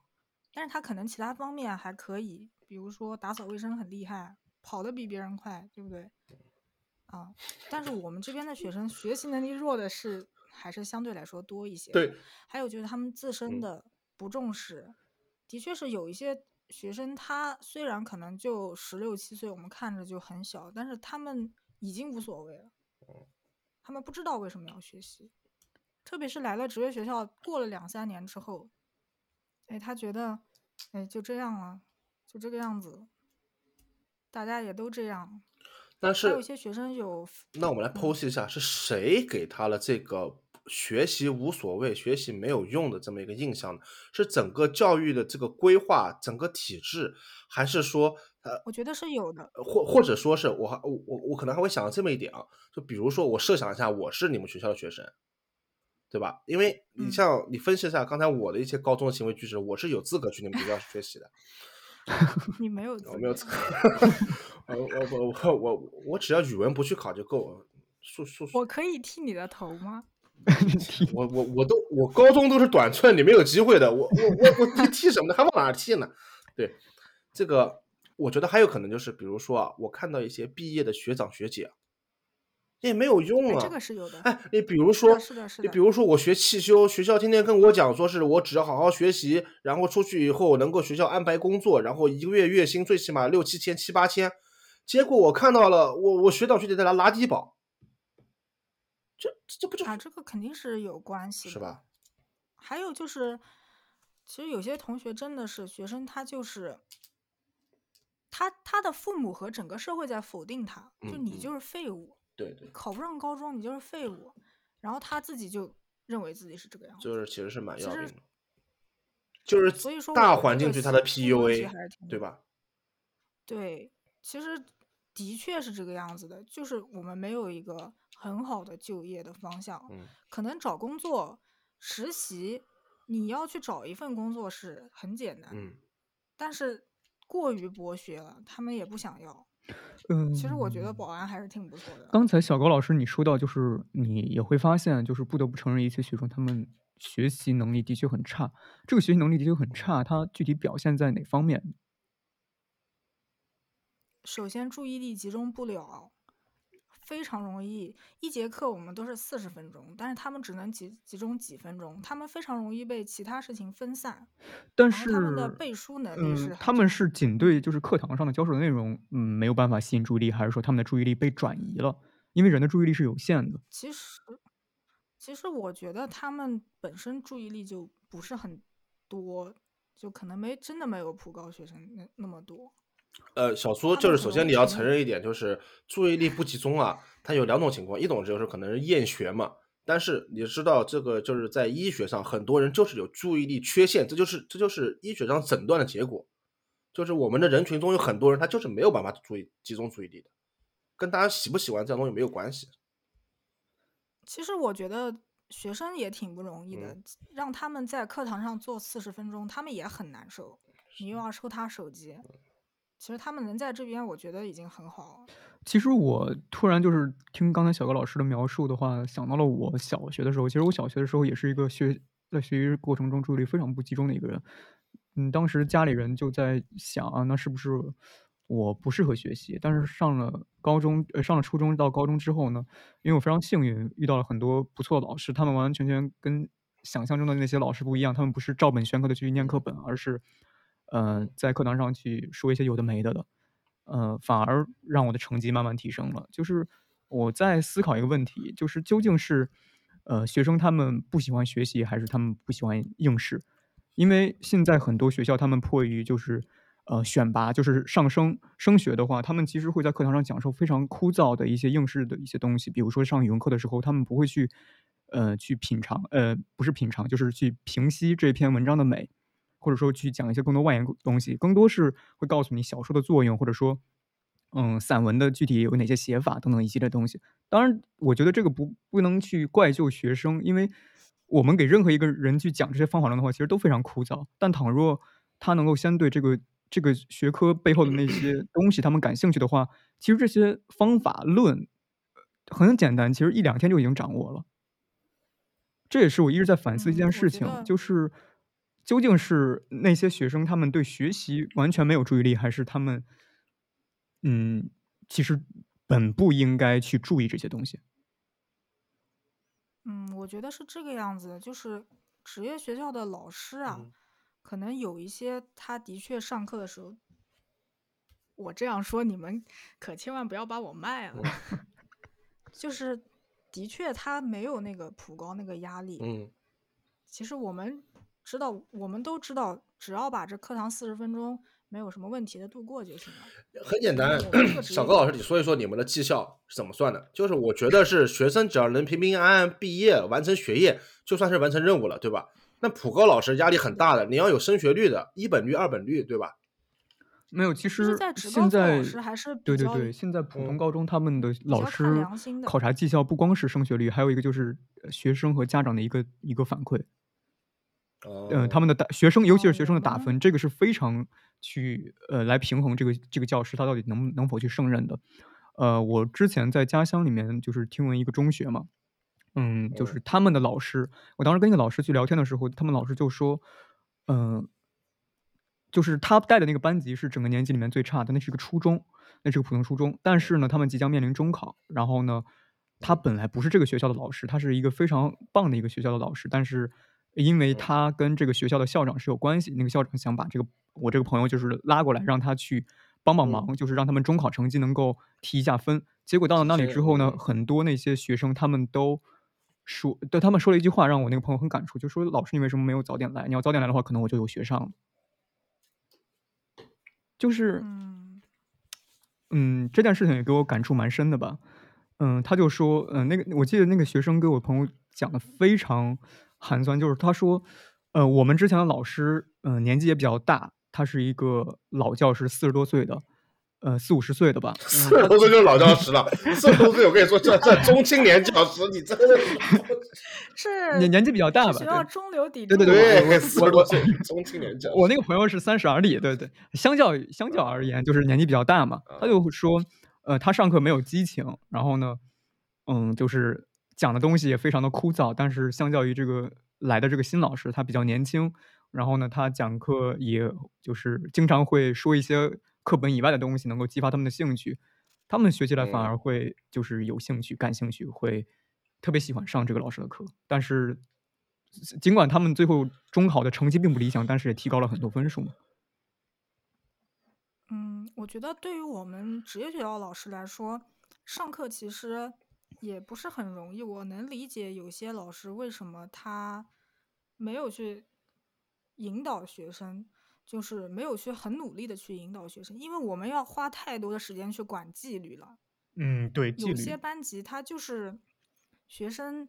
但是他可能其他方面还可以，比如说打扫卫生很厉害，跑得比别人快，对不对？啊，但是我们这边的学生学习能力弱的是还是相对来说多一些。对，还有就是他们自身嗯的不重视，的确是有一些学生，他虽然可能就十六七岁，我们看着就很小，但是他们已经无所谓了。他们不知道为什么要学习，特别是来了职业学校，过了两三年之后，哎，他觉得，哎，就这样了，就这个样子，大家也都这样。但是还有一些学生有，那我们来剖析一下，是谁给他了这个学习无所谓、学习没有用的这么一个印象呢？是整个教育的这个规划、整个体制，还是说呃，我觉得是有的。或或者说是我还我我我可能还会想到这么一点啊，就比如说我设想一下，我是你们学校的学生，对吧？因为你嗯像你分析一下刚才我的一些高中的行为举止，我是有资格去你们学校学习的。[laughs] 你没有资格，我没有资格，[laughs] 我我我我我我只要语文不去考就够了，数数我可以剃你的头吗？[laughs] 我我我都我高中都是短寸，你没有机会的。我我我我剃剃什么呢？还往哪儿剃呢？对，这个我觉得还有可能就是，比如说啊，我看到一些毕业的学长学姐，也没有用哎，啊。这个是有的。哎，你比如说，是的，是的你比。如说我学汽修，学校天天跟我讲说是我只要好好学习，然后出去以后能够学校安排工作，然后一个月月薪最起码六七千、七八千。结果我看到了，我我学长学姐在那拉低保，这这这不就啊，这个肯定是有关系的。是吧？还有就是，其实有些同学真的是学生，他就是他他的父母和整个社会在否定他，就你就是废物，对对，考不上高中你就是废物，然后他自己就认为自己是这个样子。就是。其实是蛮要命的，就是所以说大环境对他的 PUA，对吧？对，其实的确是这个样子的，就是我们没有一个很好的就业的方向，嗯，可能找工作、实习，你要去找一份工作是很简单，嗯，但是过于博学了，他们也不想要。嗯，其实我觉得保安还是挺不错的。刚才小高老师你说到，就是你也会发现，就是不得不承认，一些学生他们学习能力的确很差。这个学习能力的确很差，它具体表现在哪方面？首先注意力集中不了，非常容易。一节课我们都是四十分钟，但是他们只能集集中几分钟，他们非常容易被其他事情分散。但是他们的背书能力是嗯，他们是仅对就是课堂上的教授的内容，嗯，没有办法吸引注意力，还是说他们的注意力被转移了？因为人的注意力是有限的。其实，其实我觉得他们本身注意力就不是很多，就可能没真的没有普高学生那那么多。呃，小苏就是首先你要承认一点，就是注意力不集中啊，它有两种情况，一种就是可能是厌学嘛，但是你知道这个就是在医学上，很多人就是有注意力缺陷，这就是这就是医学上诊断的结果，就是我们的人群中有很多人他就是没有办法注意集中注意力的，跟大家喜不喜欢这样东西没有关系。其实我觉得学生也挺不容易的，嗯让他们在课堂上坐四十分钟，他们也很难受。你又要收他手机，其实他们能在这边，我觉得已经很好。其实我突然就是听刚才小高老师的描述的话，想到了我小学的时候。其实我小学的时候也是一个学在学习过程中注意力非常不集中的一个人。嗯，当时家里人就在想啊，那是不是我不适合学习？但是上了高中，呃，上了初中到高中之后呢，因为我非常幸运遇到了很多不错的老师，他们完完全全跟想象中的那些老师不一样，他们不是照本宣科的去念课本，而是呃在课堂上去说一些有的没的的。呃，反而让我的成绩慢慢提升了。就是我在思考一个问题，就是究竟是呃学生他们不喜欢学习，还是他们不喜欢应试？因为现在很多学校他们迫于就是呃选拔，就是上升升学的话，他们其实会在课堂上讲授非常枯燥的一些应试的一些东西，比如说上语文课的时候，他们不会去呃去品尝，呃不是品尝，就是去评析这篇文章的美。或者说去讲一些更多外延东西，更多是会告诉你小说的作用，或者说嗯，散文的具体有哪些写法等等一系列东西。当然，我觉得这个不不能去怪就学生，因为我们给任何一个人去讲这些方法论的话，其实都非常枯燥。但倘若他能够先对这个这个学科背后的那些东西他们感兴趣的话，其实这些方法论很简单，其实一两天就已经掌握了。这也是我一直在反思一件事情，就是究竟是那些学生他们对学习完全没有注意力，还是他们嗯，其实本不应该去注意这些东西。嗯，我觉得是这个样子，就是职业学校的老师啊，可能有一些他的确上课的时候，我这样说你们可千万不要把我卖了，[laughs] 就是的确他没有那个普高那个压力。嗯，其实我们知道，我们都知道，只要把这课堂四十分钟。没有什么问题的度过就行了。很简单，小高老师，你说一说你们的绩效是怎么算的？就是我觉得是学生只要能平平安安毕业，完成学业，就算是完成任务了，对吧？那普高老师压力很大的，你要有升学率的，一本率、二本率，对吧？没有，其实现在还是对对对，现在普通高中他们的老师考察绩效不光是升学率，还有一个就是学生和家长的一个一个反馈。嗯，他们的打学生，尤其是学生的打分，这个是非常去呃来平衡这个这个教师他到底能能否去胜任的。呃，我之前在家乡里面就是听闻一个中学嘛，嗯，就是他们的老师，我当时跟一个老师去聊天的时候，他们老师就说，嗯，就是他带的那个班级是整个年级里面最差的，那是一个初中，那是个普通初中，但是呢，他们即将面临中考，然后呢，他本来不是这个学校的老师，他是一个非常棒的一个学校的老师，但是。因为他跟这个学校的校长是有关系，那个校长想把这个我这个朋友就是拉过来，让他去帮帮忙，就是让他们中考成绩能够提一下分。结果到了那里之后呢，很多那些学生他们都说，对他们说了一句话，让我那个朋友很感触，就说老师你为什么没有早点来？你要早点来的话，可能我就有学上了。就是，嗯，这件事情也给我感触蛮深的吧。嗯，他就说，嗯，那个我记得那个学生给我朋友讲的非常。寒酸就是他说，呃，我们之前的老师，嗯，年纪也比较大，他是一个老教师，四十多岁的，呃，四五十岁的吧。[laughs] 四十多岁就是老教师了，[laughs] 四十多岁我跟你说，这这中青年教师，你真的是 [laughs] 年年纪比较大吧？学校中流砥柱。对对对，四十多岁中青年教。我那个朋友是三十而立，对对，相较相较而言，就是年纪比较大嘛。他就说，呃，他上课没有激情，然后呢，嗯，就是。讲的东西也非常的枯燥，但是相较于这个来的这个新老师，他比较年轻，然后呢，他讲课也就是经常会说一些课本以外的东西，能够激发他们的兴趣，他们学起来反而会就是有兴趣、感兴趣，会特别喜欢上这个老师的课。但是尽管他们最后中考的成绩并不理想，但是也提高了很多分数嘛。嗯，我觉得对于我们职业学校老师来说，上课其实。也不是很容易，我能理解有些老师为什么他没有去引导学生，就是没有去很努力的去引导学生，因为我们要花太多的时间去管纪律了。嗯，对，有些班级他就是学生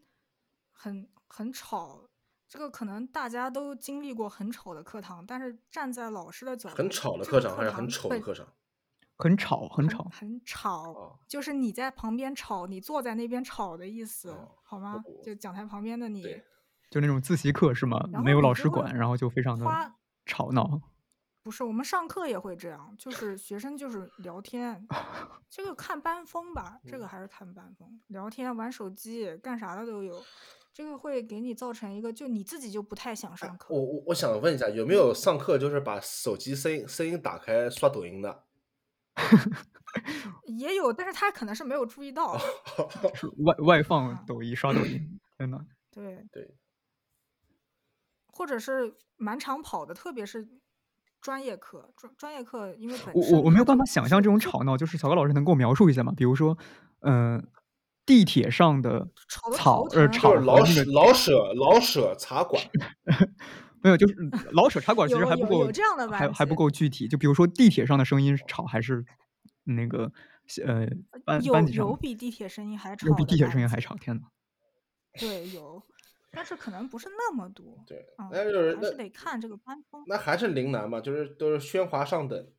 很很吵，这个可能大家都经历过很吵的课堂，但是站在老师的角度，很吵的课堂还是很丑的课堂。很吵，很吵，很吵，就是你在旁边吵，你坐在那边吵的意思，好吗？就讲台旁边的你，就那种自习课是吗？没有老师管，然后就非常的吵闹。不是，我们上课也会这样，就是学生就是聊天，[laughs] 这个看班风吧，这个还是看班风，聊天、玩手机、干啥的都有，这个会给你造成一个，就你自己就不太想上课。我我我想问一下，有没有上课就是把手机声音声音打开刷抖音的？[laughs] 也有，但是他可能是没有注意到，是外外放抖音刷抖音，真的。[clears throat] 对对，或者是满场跑的，特别是专业课，专专业课，因为我我我没有办法想象这种吵闹，就是小高老师能给我描述一下吗？比如说，嗯，地铁上的草呃吵老舍老舍老舍茶馆。[laughs] 没有，就是老舍茶馆其实还不够，还还不够具体。就比如说地铁上的声音吵，还是那个呃班班级有比地铁声音还吵，有比地铁声音还吵，天呐。对，有，但是可能不是那么多。对，那就是还是得看这个班风。那还是陵南嘛，就是都是喧哗上等。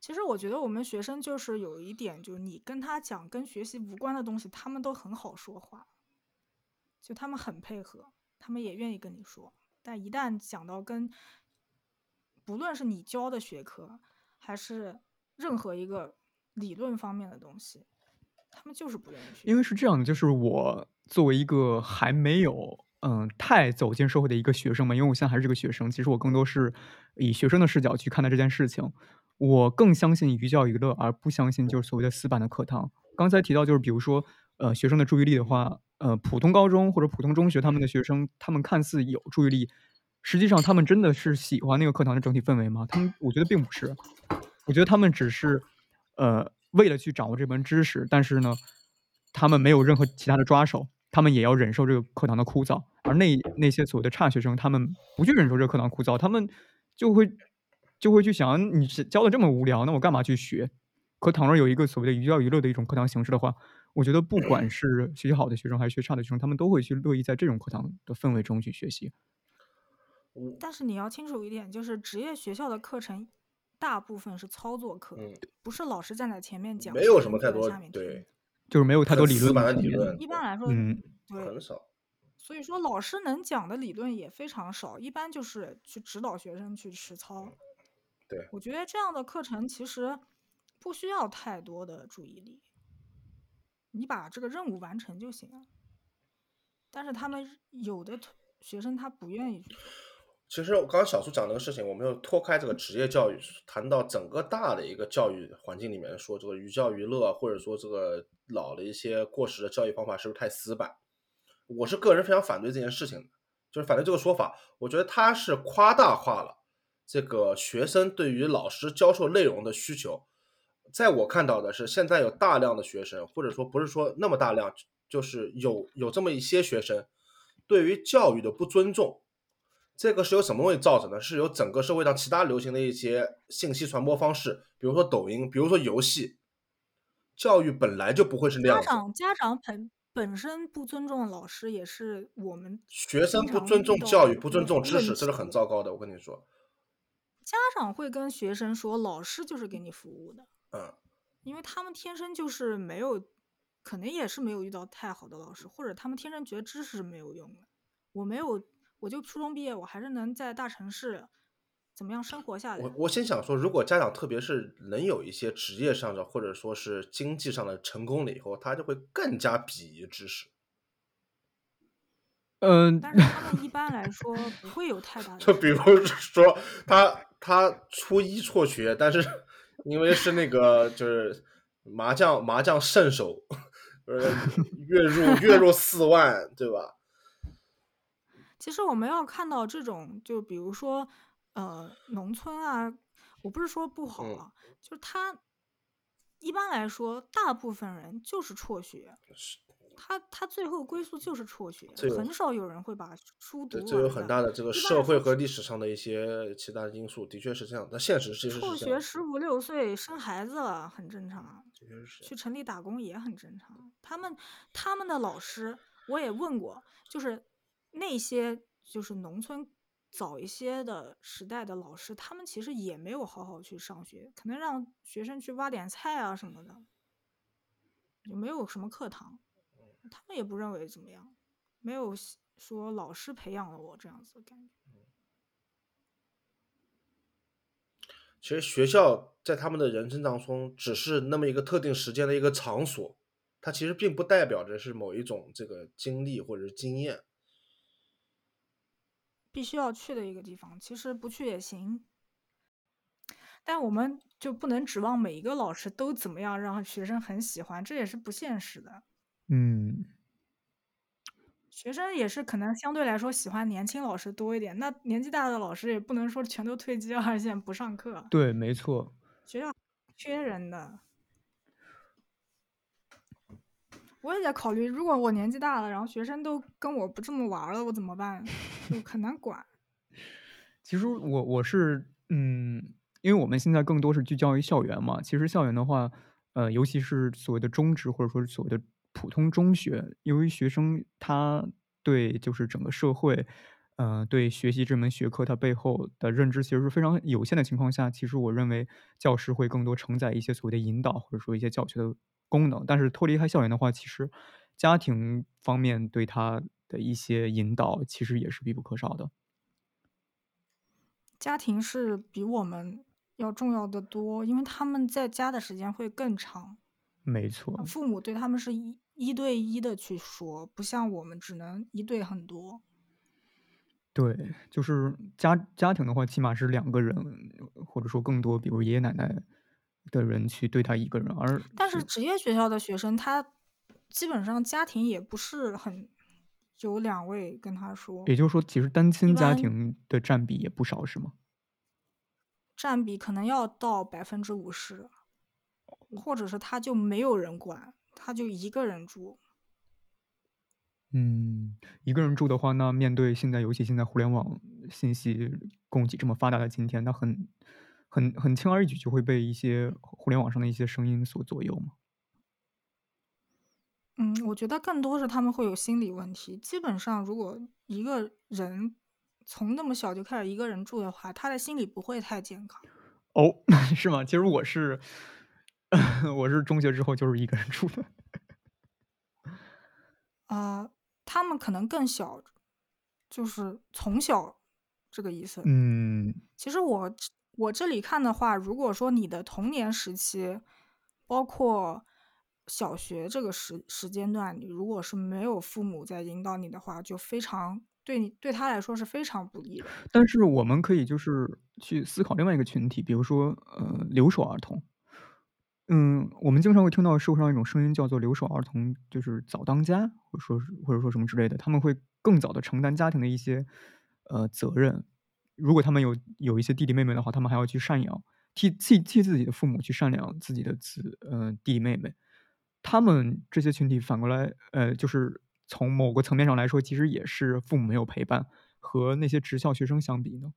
其实我觉得我们学生就是有一点，就是你跟他讲跟学习无关的东西，他们都很好说话，就他们很配合，他们也愿意跟你说。但一旦讲到跟，不论是你教的学科，还是任何一个理论方面的东西，他们就是不愿意学。因为是这样的，就是我作为一个还没有嗯太走进社会的一个学生嘛，因为我现在还是个学生，其实我更多是以学生的视角去看待这件事情。我更相信寓教于乐，而不相信就是所谓的死板的课堂。刚才提到就是比如说呃学生的注意力的话。呃，普通高中或者普通中学，他们的学生，他们看似有注意力，实际上他们真的是喜欢那个课堂的整体氛围吗？他们，我觉得并不是。我觉得他们只是，呃，为了去掌握这门知识，但是呢，他们没有任何其他的抓手，他们也要忍受这个课堂的枯燥。而那那些所谓的差学生，他们不去忍受这个课堂枯燥，他们就会就会去想，你教的这么无聊，那我干嘛去学？可倘若有一个所谓的寓教于乐的一种课堂形式的话。我觉得不管是学习好的学生还是学差的学生，他们都会去乐意在这种课堂的氛围中去学习。但是你要清楚一点，就是职业学校的课程大部分是操作课，不是老师站在前面讲，没有什么太多对，就是没有太多理论的理论。一般来说，嗯，对，很少。所以说，老师能讲的理论也非常少，一般就是去指导学生去实操。对，我觉得这样的课程其实不需要太多的注意力。你把这个任务完成就行了，但是他们有的学生他不愿意。其实我刚刚小苏讲那个事情，我们要脱开这个职业教育，谈到整个大的一个教育环境里面，说这个寓教于乐，或者说这个老的一些过时的教育方法是不是太死板？我是个人非常反对这件事情，就是反对这个说法。我觉得他是夸大化了这个学生对于老师教授内容的需求。在我看到的是，现在有大量的学生，或者说不是说那么大量，就是有有这么一些学生，对于教育的不尊重，这个是由什么东西造成的？是由整个社会上其他流行的一些信息传播方式，比如说抖音，比如说游戏，教育本来就不会是那样。家长家长本本身不尊重老师，也是我们学生不尊重教育、不尊重知识，这是很糟糕的。我跟你说，家长会跟学生说，老师就是给你服务的。嗯，因为他们天生就是没有，可能也是没有遇到太好的老师，或者他们天生觉得知识是没有用的。我没有，我就初中毕业，我还是能在大城市怎么样生活下来。我我先想说，如果家长特别是能有一些职业上的或者说是经济上的成功了以后，他就会更加鄙夷知识。嗯，但是他们一般来说不会有太大的。就比如说他他初一辍学，但是。因为是那个，就是麻将麻将圣手，呃，月入月入四万，对吧？其实我们要看到这种，就比如说，呃，农村啊，我不是说不好啊，就是他一般来说，大部分人就是辍学。他他最后归宿就是辍学，很少有人会把书读完。这有很大的这个社会和历史上的一些其他的因素，的确是这样。但现实其实辍学十五六岁生孩子了，很正常。去城里打工也很正常。他们他们的老师我也问过，就是那些就是农村早一些的时代的老师，他们其实也没有好好去上学，可能让学生去挖点菜啊什么的，也没有什么课堂。他们也不认为怎么样，没有说老师培养了我这样子的感觉。其实学校在他们的人生当中只是那么一个特定时间的一个场所，它其实并不代表着是某一种这个经历或者是经验。必须要去的一个地方，其实不去也行，但我们就不能指望每一个老师都怎么样让学生很喜欢，这也是不现实的。嗯，学生也是可能相对来说喜欢年轻老师多一点。那年纪大的老师也不能说全都退居二线不上课。对，没错。学校缺人的。我也在考虑，如果我年纪大了，然后学生都跟我不这么玩了，我怎么办？就很难管。[laughs] 其实我我是嗯，因为我们现在更多是聚焦于校园嘛。其实校园的话。呃，尤其是所谓的中职或者说所谓的普通中学，由于学生他对就是整个社会呃，对学习这门学科它背后的认知其实是非常有限的情况下，其实我认为教师会更多承载一些所谓的引导，或者说一些教学的功能。但是脱离开校园的话，其实家庭方面对他的一些引导，其实也是必不可少的。家庭是比我们要重要的多，因为他们在家的时间会更长。没错，父母对他们是一一对一的去说，不像我们只能一对很多。对，就是家家庭的话，起码是两个人，或者说更多，比如爷爷奶奶的人去对他一个人，而但是职业学校的学生，他基本上家庭也不是很有两位跟他说，也就是说，其实单亲家庭的占比也不少，是吗？占比可能要到百分之五十，或者是他就没有人管，他就一个人住。嗯，一个人住的话，那面对现在，尤其现在互联网信息供给这么发达的今天，那很很很轻而易举就会被一些互联网上的一些声音所左右嘛。嗯，我觉得更多是他们会有心理问题。基本上，如果一个人从那么小就开始一个人住的话，他的心理不会太健康。哦，[laughs] 是吗？其实我是 [laughs] 我是中学之后就是一个人住的。啊、他们可能更小，就是从小这个意思。嗯，其实我我这里看的话，如果说你的童年时期，包括小学这个时时间段，你如果是没有父母在引导你的话，就非常对你对他来说是非常不利的。但是我们可以就是去思考另外一个群体，比如说呃留守儿童。嗯，我们经常会听到社会上一种声音叫做留守儿童就是早当家，或者说或者说什么之类的，他们会更早的承担家庭的一些呃责任。如果他们有有一些弟弟妹妹的话，他们还要去赡养，替替替自己的父母去赡养自己的子呃弟弟妹妹。他们这些群体反过来，呃，就是从某个层面上来说，其实也是父母没有陪伴，和那些职校学生相比呢，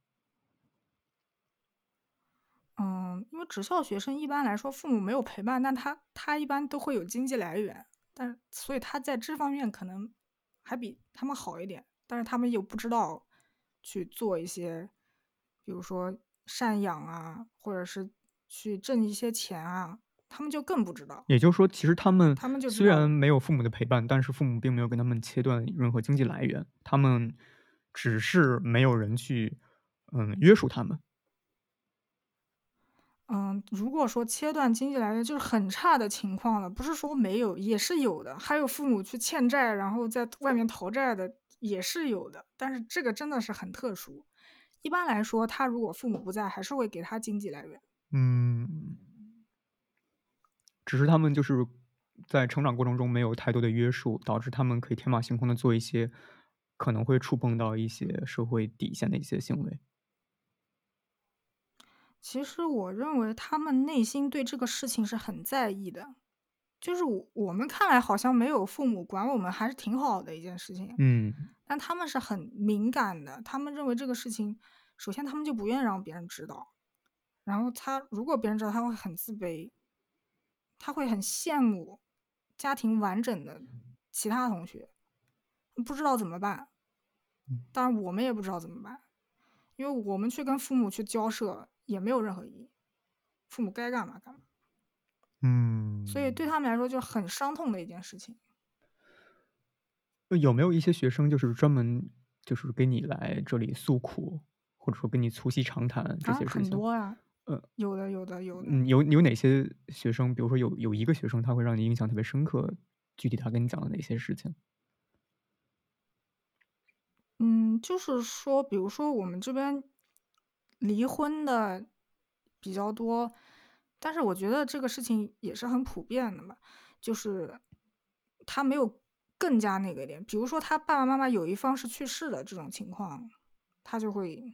嗯，因为职校学生一般来说父母没有陪伴，但他他一般都会有经济来源，但所以他在这方面可能还比他们好一点，但是他们又不知道去做一些，比如说赡养啊，或者是去挣一些钱啊，他们就更不知道。也就是说，其实他们他们就虽然没有父母的陪伴，但是父母并没有跟他们切断任何经济来源，他们只是没有人去嗯约束他们。嗯，如果说切断经济来源就是很差的情况了，不是说没有，也是有的。还有父母去欠债，然后在外面逃债的也是有的，但是这个真的是很特殊。一般来说，他如果父母不在，还是会给他经济来源。嗯，只是他们就是在成长过程中没有太多的约束，导致他们可以天马行空的做一些可能会触碰到一些社会底线的一些行为。其实我认为他们内心对这个事情是很在意的，就是我我们看来好像没有父母管我们还是挺好的一件事情，嗯但他们是很敏感的，他们认为这个事情，首先他们就不愿意让别人知道，然后他如果别人知道，他会很自卑，他会很羡慕家庭完整的其他同学，不知道怎么办。当然我们也不知道怎么办，因为我们去跟父母去交涉也没有任何意义，父母该干嘛干嘛，嗯，所以对他们来说就是很伤痛的一件事情。呃有没有一些学生就是专门就是给你来这里诉苦，或者说跟你促膝长谈这些事情？很多呀，呃，有的，有的，有的。嗯，有有哪些学生，比如说有有一个学生他会让你印象特别深刻，具体他跟你讲了哪些事情？嗯，就是说，比如说我们这边离婚的比较多，但是我觉得这个事情也是很普遍的嘛，就是他没有更加那个一点，比如说他爸爸妈妈有一方是去世的这种情况，他就会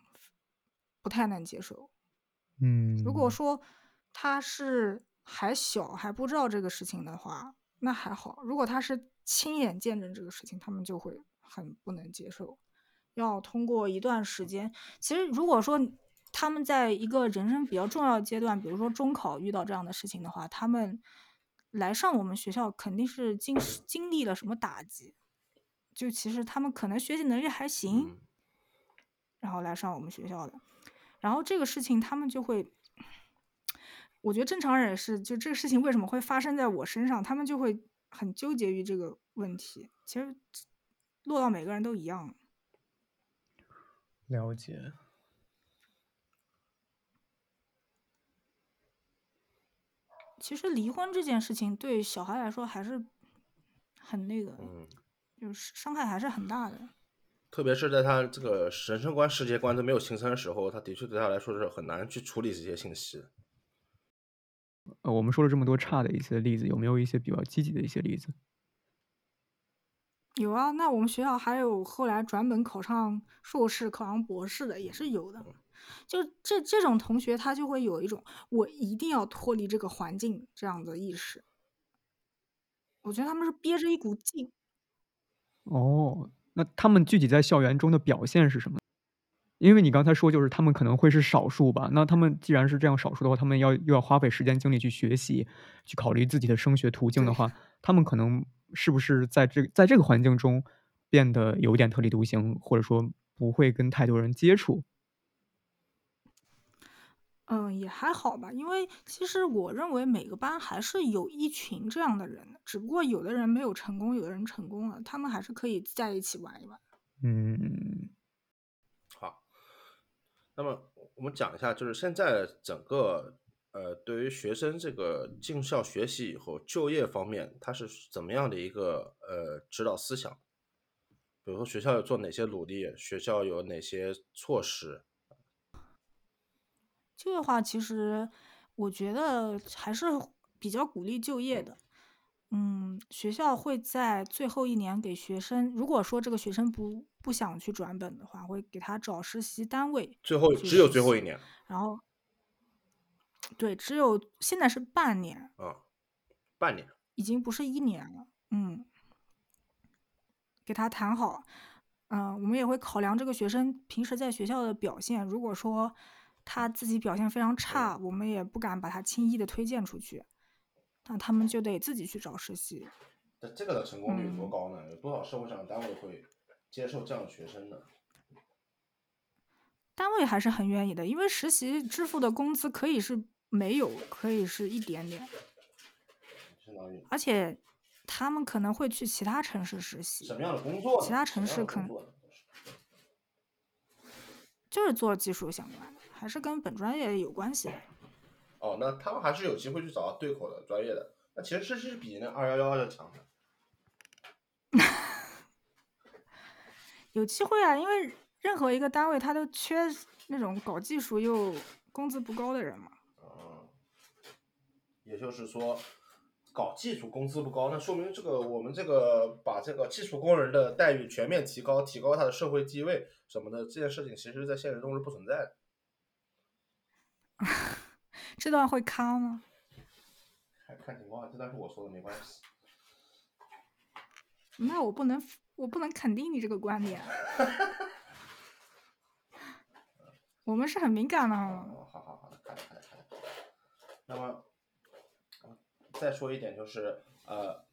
不太能接受。嗯，如果说他是还小还不知道这个事情的话，那还好；如果他是亲眼见证这个事情，他们就会很不能接受。要通过一段时间，其实如果说他们在一个人生比较重要的阶段，比如说中考遇到这样的事情的话，他们来上我们学校肯定是经经历了什么打击，就其实他们可能学习能力还行，嗯然后来上我们学校的。然后这个事情他们就会，我觉得正常人也是，就这个事情为什么会发生在我身上，他们就会很纠结于这个问题。其实落到每个人都一样。了解。其实离婚这件事情对小孩来说还是很那个，嗯，就是伤害还是很大的。特别是在他这个人生观、世界观都没有形成的时候，他的确对他来说是很难去处理这些信息。呃，我们说了这么多差的一些例子，有没有一些比较积极的一些例子？有啊，那我们学校还有后来转本考上硕士、考上博士的也是有的。就这这种同学，他就会有一种我一定要脱离这个环境这样的意识。我觉得他们是憋着一股劲。哦，那他们具体在校园中的表现是什么？因为你刚才说，就是他们可能会是少数吧。那他们既然是这样少数的话，他们要又要花费时间精力去学习，去考虑自己的升学途径的话，他们可能是不是在这在这个环境中变得有点特立独行，或者说不会跟太多人接触？嗯，也还好吧，因为其实我认为每个班还是有一群这样的人的，只不过有的人没有成功，有的人成功了，他们还是可以在一起玩一玩。嗯，好，那么我们讲一下，就是现在整个呃，对于学生这个进校学习以后就业方面，他是怎么样的一个呃指导思想？比如说学校有做哪些努力，学校有哪些措施？这个话，其实我觉得还是比较鼓励就业的。嗯，学校会在最后一年给学生，如果说这个学生不不想去转本的话，会给他找实习单位。最后只有最后一年。然后，对，只有现在是半年。啊，半年。已经不是一年了。嗯，给他谈好。嗯，我们也会考量这个学生平时在学校的表现。如果说，他自己表现非常差，我们也不敢把他轻易的推荐出去，那他们就得自己去找实习。那这个的成功率有多高呢？有多少社会上的单位会接受这样的学生呢？单位还是很愿意的，因为实习支付的工资可以是没有，可以是一点点。而且他们可能会去其他城市实习。什么样的工作？其他城市可能就是做技术相关的。还是跟本专业有关系的。哦，那他们还是有机会去找到对口的专业的。那其实这是比那二幺幺要强的。有机会啊，因为任何一个单位他都缺那种搞技术又工资不高的人嘛。嗯。也就是说，搞技术工资不高，那说明这个我们这个把这个技术工人的待遇全面提高，提高他的社会地位什么的，这件事情其实在现实中是不存在的。[laughs] 这段会卡吗？[laughs] 看看情况，这段是我说的，没关系。那我不能，我不能肯定你这个观点。[laughs] 我们是很敏感的。哦，好好好的，看看看。那么，再说一点就是，呃，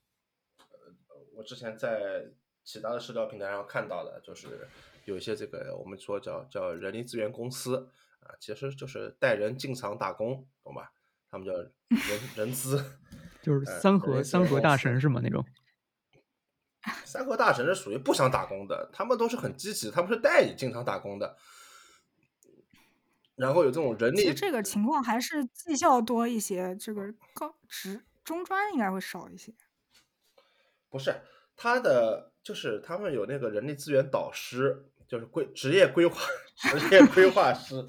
我之前在其他的社交平台上看到的，就是有一些这个我们说叫叫人力资源公司。啊，其实就是带人进厂打工，懂吧？他们叫人人资，[laughs] 就是三和三和大神是吗？那种 [laughs] 三和大神是属于不想打工的，他们都是很积极，他们是带你进厂打工的。然后有这种人力，其实这个情况还是绩效多一些，这个高职中专应该会少一些。不是他的，就是他们有那个人力资源导师，就是规职业规划 [laughs] 职业规划师。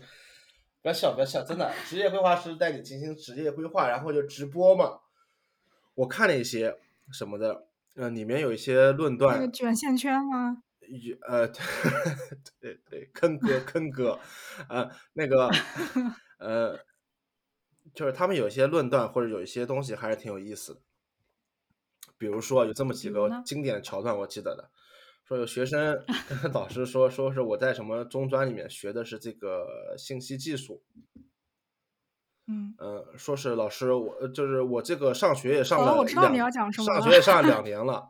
不要笑，不要笑，真的，职业规划师带你进行职业规划，然后就直播嘛。我看了一些什么的，呃，里面有一些论断。那个卷线圈吗？有呃，[laughs] 对对，坑哥坑哥，呃，那个 [laughs] 呃，就是他们有一些论断或者有一些东西还是挺有意思的。比如说有这么几个经典的桥段，我记得的。说有学生跟 [laughs] [laughs] 老师说，说是我在什么中专里面学的是这个信息技术，嗯说是老师我就是我这个上学也上了我知道你要讲什么，上学也上了 [laughs] 两年了，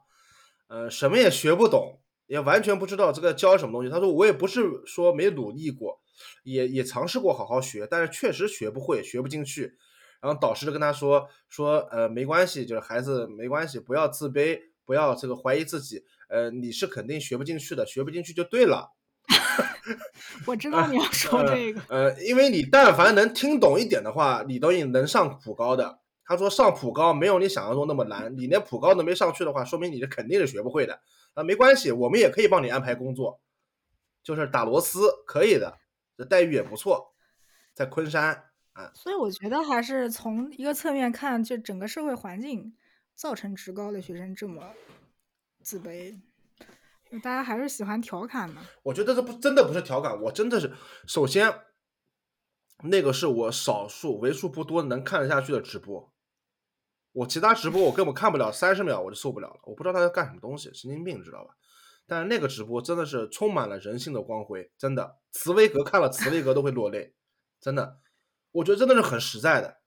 呃，什么也学不懂，也完全不知道这个教什么东西。他说我也不是说没努力过，也也尝试过好好学，但是确实学不会，学不进去。然后导师就跟他说说呃没关系，就是孩子没关系，不要自卑，不要这个怀疑自己，呃你是肯定学不进去的，学不进去就对了。[laughs] 我知道你要说这个，呃，因为你但凡能听懂一点的话，你都能上普高的。他说上普高没有你想象中那么难，你连普高都没上去的话，说明你是肯定是学不会的。啊，没关系，我们也可以帮你安排工作，就是打螺丝可以的，这待遇也不错，在昆山啊。所以我觉得还是从一个侧面看，就整个社会环境造成职高的学生这么自卑。大家还是喜欢调侃嘛？我觉得这不真的不是调侃，我真的是首先，那个是我少数为数不多能看得下去的直播。我其他直播我根本看不了三十秒我就受不了了，我不知道他在干什么东西，神经病知道吧？但是那个直播真的是充满了人性的光辉，真的，茨威格看了茨威格都会落泪，真的，我觉得真的是很实在的，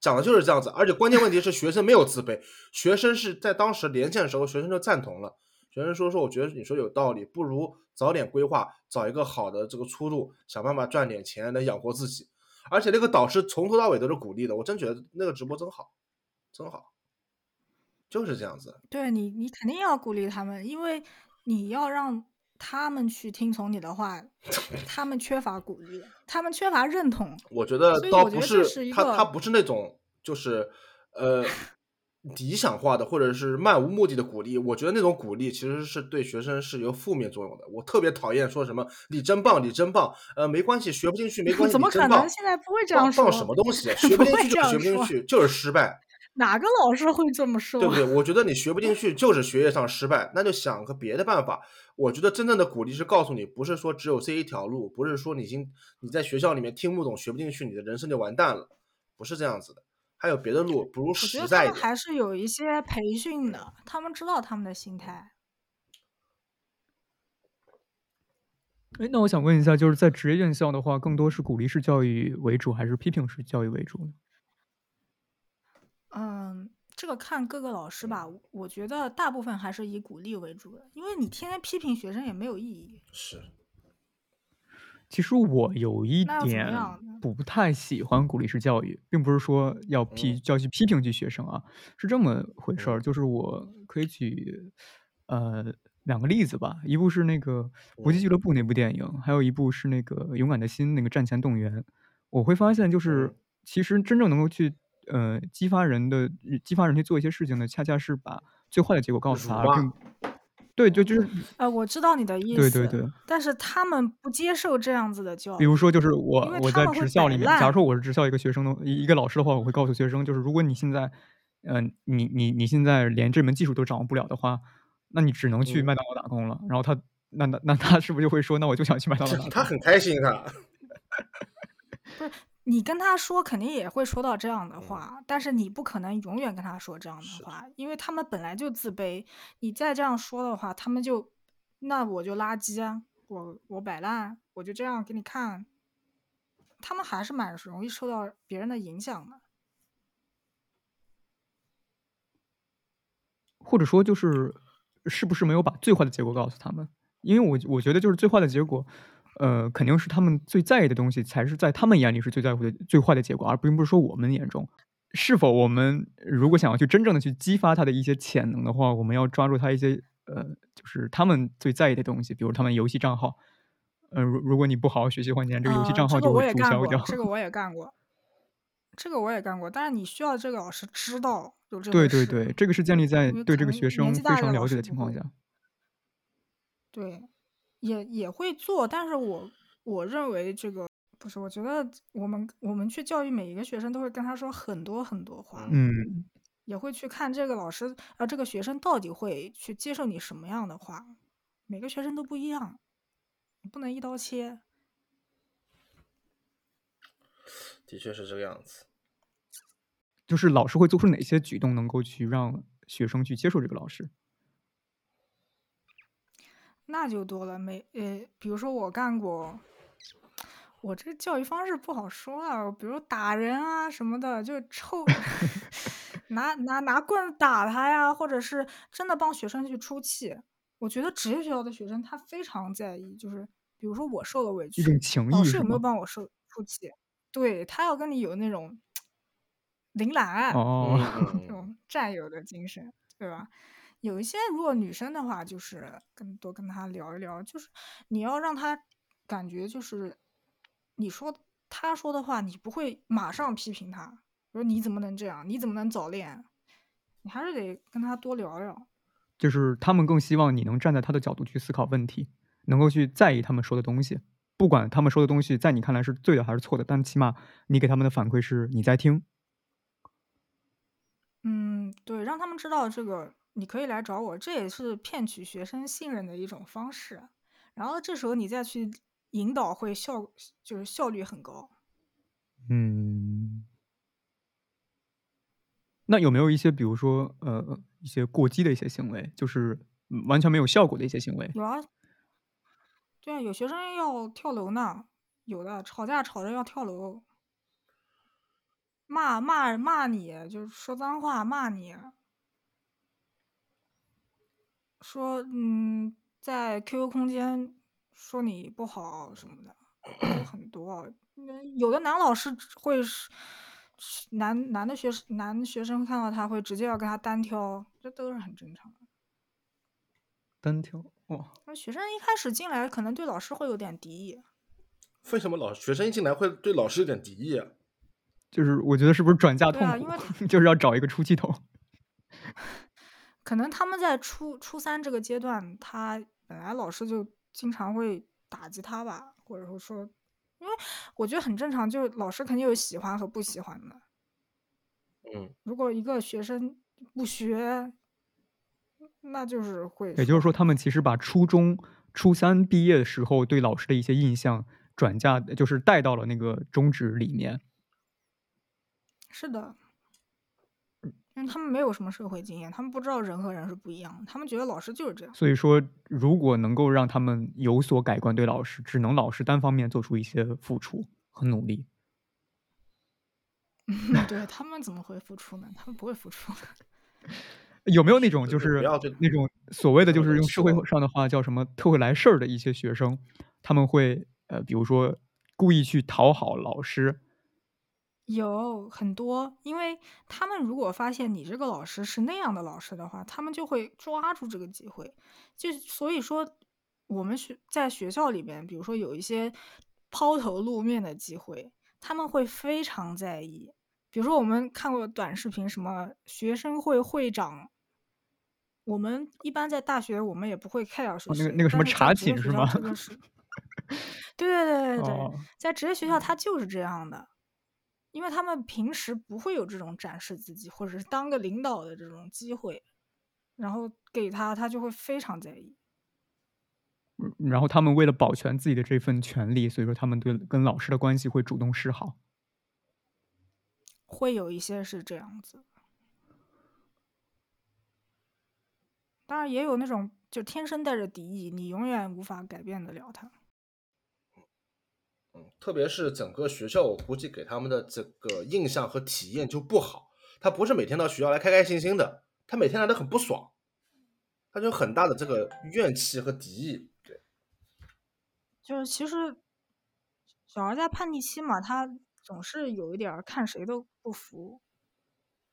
讲的就是这样子。而且关键问题是学生没有自卑，学生是在当时连线的时候，学生就赞同了。学生说说，我觉得你说有道理，不如早点规划，找一个好的这个出路，想办法赚点钱来养活自己。而且那个导师从头到尾都是鼓励的，我真觉得那个直播真好，真好，就是这样子。对你，你肯定要鼓励他们，因为你要让他们去听从你的话，他们缺乏鼓励，他们缺乏认同。我觉得倒不是他，他不是那种就是呃。理想化的或者是漫无目的的鼓励，我觉得那种鼓励其实是对学生是有负面作用的。我特别讨厌说什么“你真棒，你真棒”，呃，没关系，学不进去没关系，[laughs] 怎么可能？现在不会这样说。放什么东西？学不进去就学不进去，就是失败。哪个老师会这么说？对不对？[laughs] 我觉得你学不进去就是学业上失败，那就想个别的办法。我觉得真正的鼓励是告诉你，不是说只有这一条路，不是说你已经你在学校里面听不懂、学不进去，你的人生就完蛋了，不是这样子的。还有别的路，不如实在一点。还是有一些培训的，他们知道他们的心态。哎，那我想问一下，就是在职业院校的话，更多是鼓励式教育为主，还是批评式教育为主呢？嗯，这个看各个老师吧。我觉得大部分还是以鼓励为主的，因为你天天批评学生也没有意义。是。其实我有一点不太喜欢鼓励式教育，并不是说要批要去批评去学生啊，是这么回事儿。就是我可以举呃两个例子吧，一部是那个《搏击俱乐部》那部电影，还有一部是那个《勇敢的心》那个战前动员。我会发现，就是其实真正能够去呃激发人的、激发人去做一些事情呢，恰恰是把最坏的结果告诉他，并。对，就就是，呃，我知道你的意思，对对对，但是他们不接受这样子的教育。比如说，就是我我在职校里面，假如说我是职校一个学生的一个老师的话，我会告诉学生，就是如果你现在，嗯，你你你现在连这门技术都掌握不了的话，那你只能去麦当劳打工了。然后他，那那那他是不是就会说，那我就想去麦当劳？他很开心啊。不是。你跟他说肯定也会说到这样的话，但是你不可能永远跟他说这样的话，因为他们本来就自卑。你再这样说的话，他们就那我就垃圾啊，我我摆烂，我就这样给你看。他们还是蛮容易受到别人的影响的。或者说，就是是不是没有把最坏的结果告诉他们？因为我我觉得就是最坏的结果。呃，肯定是他们最在意的东西，才是在他们眼里是最在乎的、最坏的结果，而并不是说我们眼中。是否我们如果想要去真正的去激发他的一些潜能的话，我们要抓住他一些呃，就是他们最在意的东西，比如他们游戏账号。嗯，如如果你不好好学习的话，你这个游戏账号就会注销掉。这个 [laughs] 我也干过，这个我也干过。但是你需要这个老师知道有这个。对对对，这个是建立在对这个学生非常了解的情况下。对。也也会做，但是我我认为这个不是，我觉得我们我们去教育每一个学生，都会跟他说很多很多话，嗯，也会去看这个老师啊，这个学生到底会去接受你什么样的话，每个学生都不一样，不能一刀切。的确是这个样子，就是老师会做出哪些举动，能够去让学生去接受这个老师？那就多了，没呃，比如说我干过，我这教育方式不好说啊，比如打人啊什么的，就臭，[laughs] 拿拿拿棍子打他呀，或者是真的帮学生去出气，我觉得职业学校的学生他非常在意，就是比如说我受了委一屈，种情老师有没有？帮我受出气？对他要跟你有那种领懒爱，哦，嗯 [laughs] 这种战友的精神，对吧？有一些如果女生的话，就是跟多跟她聊一聊，就是你要让她感觉就是你说她说的话，你不会马上批评她，说你怎么能这样，你怎么能早恋？你还是得跟她多聊聊。就是他们更希望你能站在他的角度去思考问题，能够去在意他们说的东西，不管他们说的东西在你看来是对的还是错的，但起码你给他们的反馈是你在听。嗯，对，让他们知道这个你可以来找我，这也是骗取学生信任的一种方式。然后这时候你再去引导，会效就是效率很高。嗯，那有没有一些，比如说呃一些过激的一些行为，就是嗯完全没有效果的一些行为？有啊，对啊，有学生要跳楼呢，有的吵架吵着要跳楼，骂骂骂你，就是说脏话骂你，说嗯，在 QQ 空间说你不好什么的，都很多。嗯有的男老师会是是男男的学生男学生看到他会直接要跟他单挑，这都是很正常的。单挑哇，那学生一开始进来可能对老师会有点敌意，为什么老学生一进来会对老师有点敌意啊？就是我觉得是不是转嫁痛对啊因为苦，[laughs] 就是要找一个出气筒。可能他们在初初三这个阶段，他本来老师就经常会打击他吧，或者说说，因为我觉得很正常，就是老师肯定有喜欢和不喜欢的。嗯，如果一个学生不学，那就是会也就是说，他们其实把初中初三毕业的时候对老师的一些印象转嫁，就是带到了那个中职里面。是的，因为他们没有什么社会经验，他们不知道人和人是不一样的，他们觉得老师就是这样。所以说，如果能够让他们有所改观，对老师只能老师单方面做出一些付出和努力。[laughs] 对他们怎么会付出呢？他们不会付出。[laughs] 有没有那种就是那种所谓的就是用社会上的话叫什么特会来事儿的一些学生，他们会呃，比如说故意去讨好老师，有很多，因为他们如果发现你这个老师是那样的老师的话，他们就会抓住这个机会。就所以说，我们学在学校里边，比如说有一些抛头露面的机会，他们会非常在意。比如说，我们看过短视频，什么学生会会长，我们一般在大学我们也不会 care 是谁，哦那个那个什么查寝是吗对对对对对，哦在职业学校他就是这样的，因为他们平时不会有这种展示自己或者是当个领导的这种机会，然后给他，他就会非常在意。嗯然后他们为了保全自己的这份权利，所以说他们对跟老师的关系会主动示好。会有一些是这样子，当然也有那种就天生带着敌意，你永远无法改变得了他。特别是整个学校，我估计给他们的这个印象和体验就不好。他不是每天到学校来开开心心的，他每天来的很不爽，他就很大的这个怨气和敌意。对，就是其实小孩在叛逆期嘛，他总是有一点看谁都不服，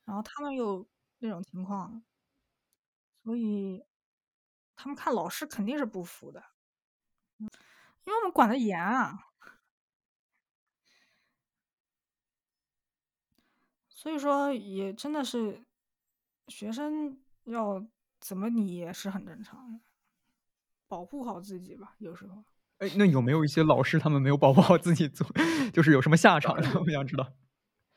然后他们又那种情况，所以他们看老师肯定是不服的，因为我们管的严啊。所以说，也真的是学生要怎么你也是很正常的，保护好自己吧，有时候。哎，那有没有一些老师他们没有保护好自己做，[laughs] 就是有什么下场呢？[laughs] 我想知道。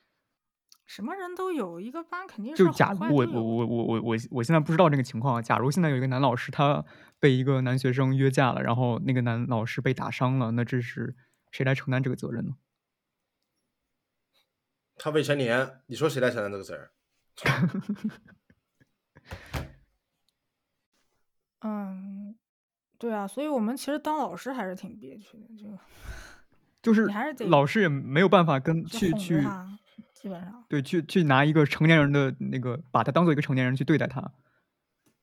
[laughs] 什么人都有，一个班肯定是就假如我我我我我我我现在不知道这个情况啊。假如现在有一个男老师，他被一个男学生约架了，然后那个男老师被打伤了，那这是谁来承担这个责任呢？他未成年，你说谁来承担这个责任？[laughs] 嗯，对啊，所以我们其实当老师还是挺憋屈的，就 [laughs] 就是你还是得老师也没有办法跟去去，基本上对去去拿一个成年人的那个，把他当做一个成年人去对待他，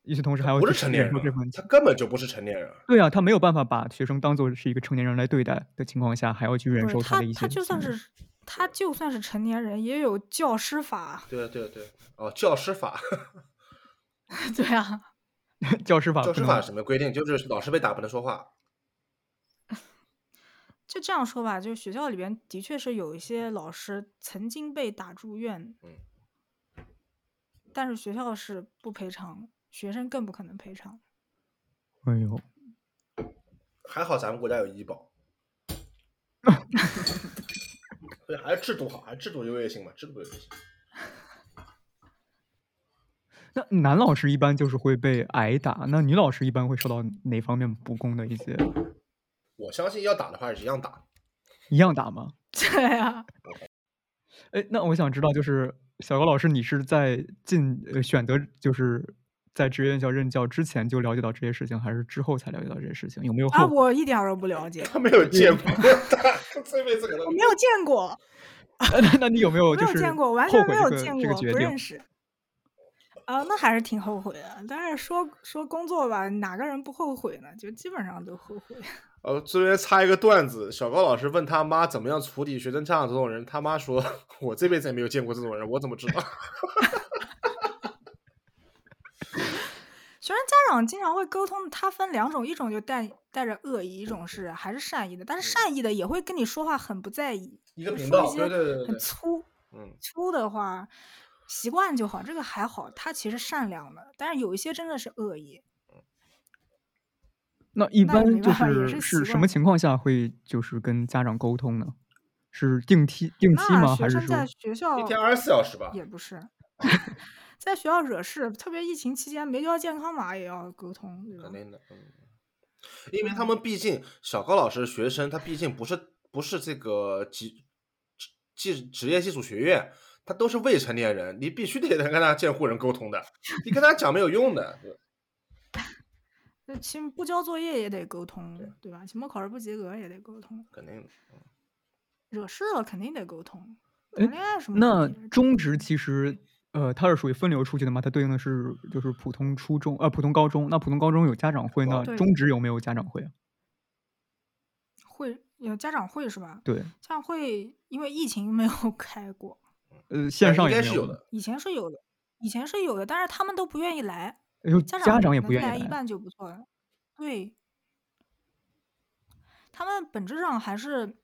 与此同时还要不是成年人他根本就不是成年人。对啊，他没有办法把学生当做是一个成年人来对待的情况下，还要去忍受他的一些他就算行为是他就算是成年人，也有教师法。对对对，哦，教师法，[laughs] 对啊，[laughs] 教师法教师法什么规定？就是老师被打不能说话。[laughs] 就这样说吧，就是学校里边的确是有一些老师曾经被打住院，嗯但是学校是不赔偿，学生更不可能赔偿。哎呦，还好咱们国家有医保，对，还是制度好，还是制度优越性嘛，制度优越性。[laughs] 那男老师一般就是会被挨打，那女老师一般会受到哪方面不公的一些？我相信要打的话是一样打。一样打吗？[laughs] 对啊，哎，那我想知道，就是小高老师，你是在进呃选择就是在职业院校任教之前就了解到这些事情，还是之后才了解到这些事情？有没有啊，我一点儿都不了解，他没有见过，他这辈子可能我没有见过，[laughs] 那那你有没有没就是有见过，完全没有见过，这个不认？识。啊，那还是挺后悔的。但是说说工作吧，哪个人不后悔呢？就基本上都后悔。[laughs] 呃，这边插一个段子，小高老师问他妈怎么样处理学生家长这种人，他妈说：“ [laughs] 我这辈子也没有见过这种人，我怎么知道学生家长经常会沟通，他分两种，一种就带带着恶意，一种是还是善意的。但是善意的也会跟你说话很不在意，一个会频道说一些很对对对对对粗？”嗯，粗的话，习惯就好，这个还好，他其实善良的。但是有一些真的是恶意，那一般就是是是什么情况下会就是跟家长沟通呢？是定期定期那吗？还是说学生在学校一天二十四小时吧。也不是，[laughs] 在学校惹事，特别疫情期间没交健康码也要沟通，对吧肯？定的，嗯，因为他们毕竟小高老师学生，他毕竟不是不是这个技技职业技术学院，他都是未成年人，你必须得跟他监护人沟通的，你跟他讲没有用的。对 [laughs] 那期不交作业也得沟通，对吧？期末考试不及格也得沟通，肯定的，惹事了肯定得沟通。哎谈恋爱什么那中职其实，呃，它是属于分流出去的吗？它对应的是就是普通初中，呃，普通高中。那普通高中有家长会，那对中职有没有家长会啊？会有家长会是吧？对，家长会因为疫情没有 [laughs] 开过，呃，线上应也是有的。以前是有的，以前是有的，但是他们都不愿意来，哎呦，家家长也能不愿意来。来一半就不错了。对，他们本质上还是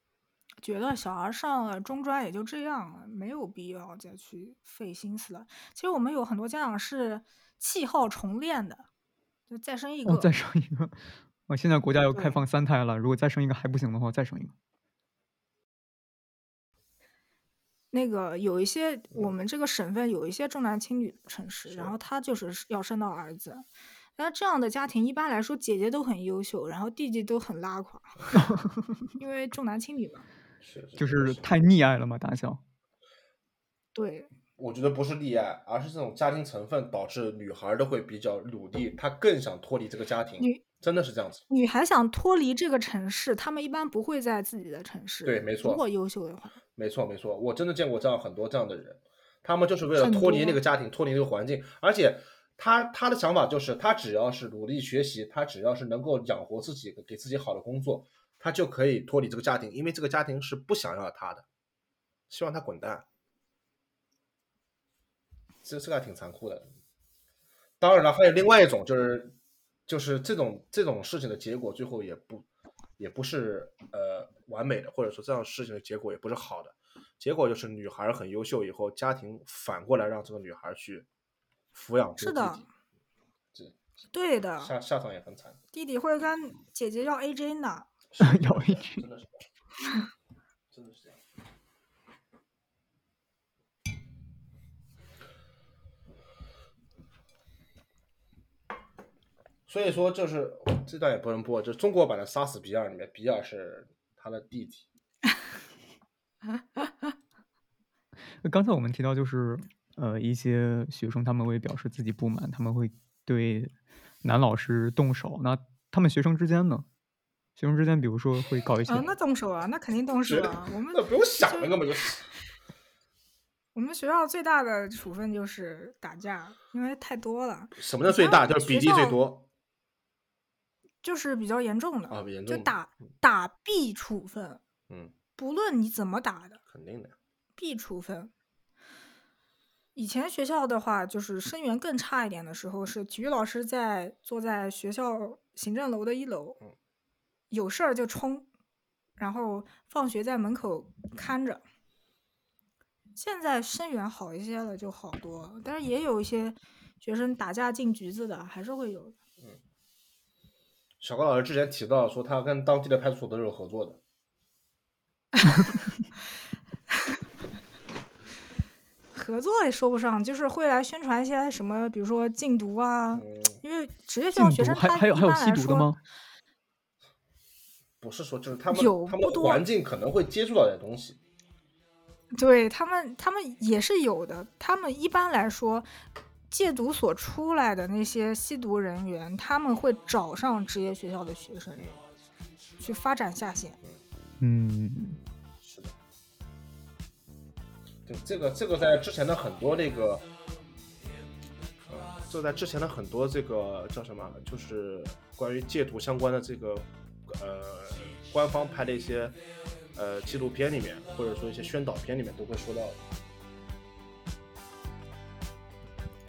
觉得小孩上了中专也就这样了，没有必要再去费心思了。其实我们有很多家长是弃号重练的，就再生一个。哦，再生一个。哦，现在国家要开放三胎了，如果再生一个还不行的话，再生一个。那个有一些我们这个省份有一些重男轻女的城市，然后他就是要生到儿子，那这样的家庭一般来说姐姐都很优秀，然后弟弟都很拉垮，[laughs] 因为重男轻女嘛。是就是太溺爱了嘛，大小。对，我觉得不是溺爱，而是这种家庭成分导致女孩都会比较努力，她更想脱离这个家庭，女真的是这样子。女孩想脱离这个城市，她们一般不会在自己的城市。对没错如果优秀的话，没错没错，我真的见过这样很多这样的人，他们就是为了脱离那个家庭，脱离那个环境，而且他他的想法就是，他只要是努力学习，他只要是能够养活自己，给自己好的工作，他就可以脱离这个家庭，因为这个家庭是不想要他的，希望他滚蛋。这这个还挺残酷的。当然了，还有另外一种，就是就是这种这种事情的结果，最后也不也不是呃完美的，或者说这样事情的结果也不是好的。结果就是女孩很优秀以后，家庭反过来让这个女孩去抚养这是的对的，下下场也很惨。弟弟会跟姐姐要 AJ 呢。[laughs] 要一句真的是，真的是这样。[laughs] 所以说，就是这段也不能播，就是中国版的《杀死比尔》里面，比尔是他的弟弟。呃 [laughs] 刚才我们提到，就是呃，一些学生他们会表示自己不满，他们会对男老师动手。那他们学生之间呢？学生之间，比如说会搞一些啊，那动手啊，那肯定动手啊。[laughs] 我们那不用想根本就是。[laughs] 我们学校最大的处分就是打架，因为太多了。什么叫最大？就是比例最多，就是比较严重的啊，严重就打打必处分。嗯，不论你怎么打的，肯定的，必处分。以前学校的话，就是生源更差一点的时候，是体育老师在坐在学校行政楼的一楼，有事儿就冲，然后放学在门口看着。现在生源好一些了，就好多，但是也有一些学生打架进局子的，还是会有的。嗯，小高老师之前提到说，他跟当地的派出所都是有合作的。合作也说不上，就是会来宣传一些什么，比如说禁毒啊。因为职业学校学生还还有还有吸毒的吗？不是说，就是他们有他们的环境可能会接触到点东西。对他们，他们也是有的。他们一般来说，戒毒所出来的那些吸毒人员，他们会找上职业学校的学生去发展下线。嗯。是的对，这个这个在之前的很多那个，呃，这在之前的很多这个叫什么，就是关于戒毒相关的这个，呃，官方拍的一些呃纪录片里面，或者说一些宣导片里面都会说到。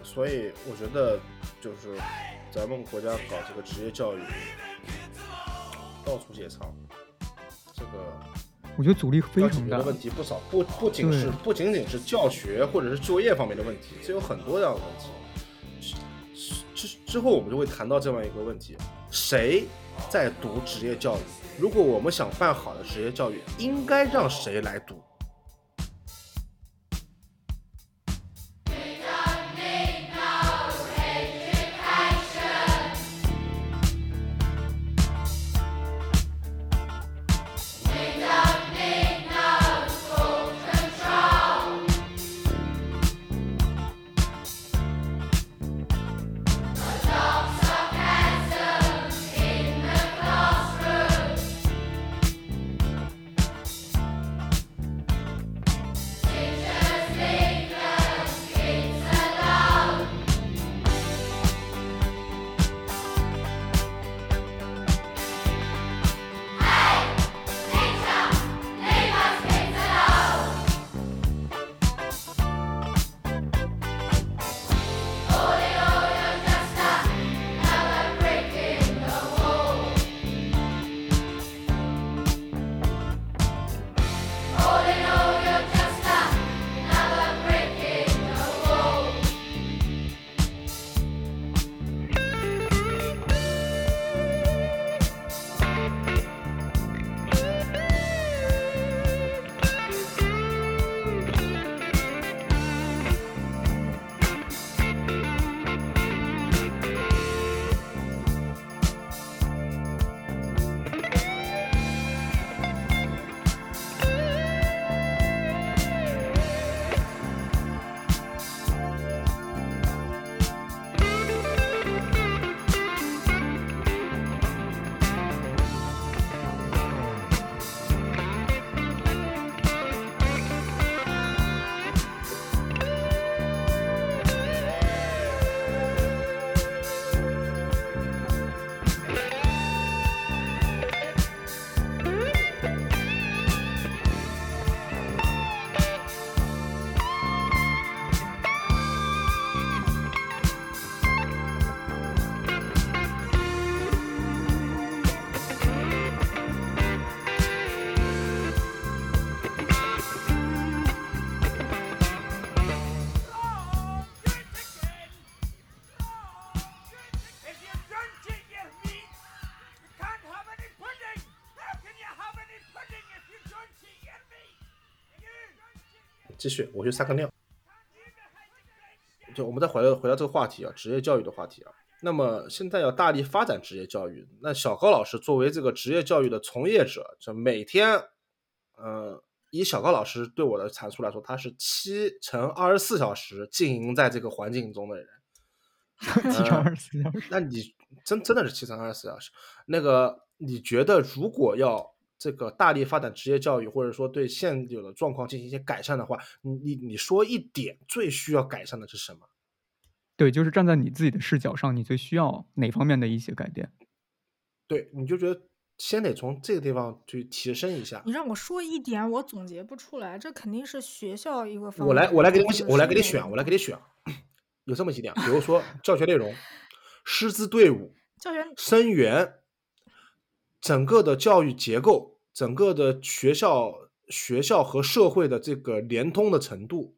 所以我觉得，就是咱们国家搞这个职业教育，到处解藏，这个。我觉得阻力非常大，问题不少，不不仅是不仅仅是教学或者是就业方面的问题，这有很多这样的问题。之之后我们就会谈到这样一个问题：谁在读职业教育？如果我们想办好的职业教育，应该让谁来读？继续，我去撒个尿。就我们再回到回到这个话题啊，职业教育的话题啊。那么现在要大力发展职业教育，那小高老师作为这个职业教育的从业者，就每天，呃，以小高老师对我的阐述来说，他是七乘二十四小时经营在这个环境中的人。[laughs] 七乘二十四小时？那你真真的是七乘二十四小时？那个你觉得如果要这个大力发展职业教育，或者说对现有的状况进行一些改善的话，你你你说一点最需要改善的是什么？对，就是站在你自己的视角上，你最需要哪方面的一些改变？对，你就觉得先得从这个地方去提升一下。你让我说一点，我总结不出来，这肯定是学校一个方面。我来，我来给你就是我来给你选，我来给你选，有这么几点，比如说教学内容、师资队伍、教学生源，整个的教育结构，整个的学校学校和社会的这个联通的程度，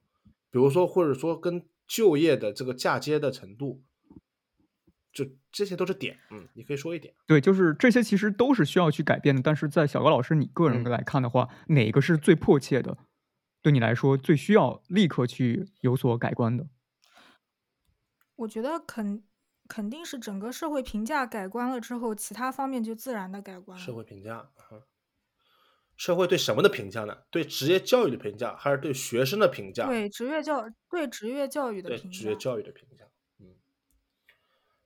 比如说或者说跟就业的这个嫁接的程度，就这些都是点，嗯，你可以说一点。对，就是这些其实都是需要去改变的。但是在小高老师你个人嗯来看的话，哪个是最迫切的？对你来说最需要立刻去有所改观的？我觉得肯肯定是整个社会评价改观了之后，其他方面就自然的改观了。社会评价，嗯社会对什么的评价呢？对职业教育的评价，还是对学生的评价？对职业教对职业教育的评价，对职业教育的评价，嗯，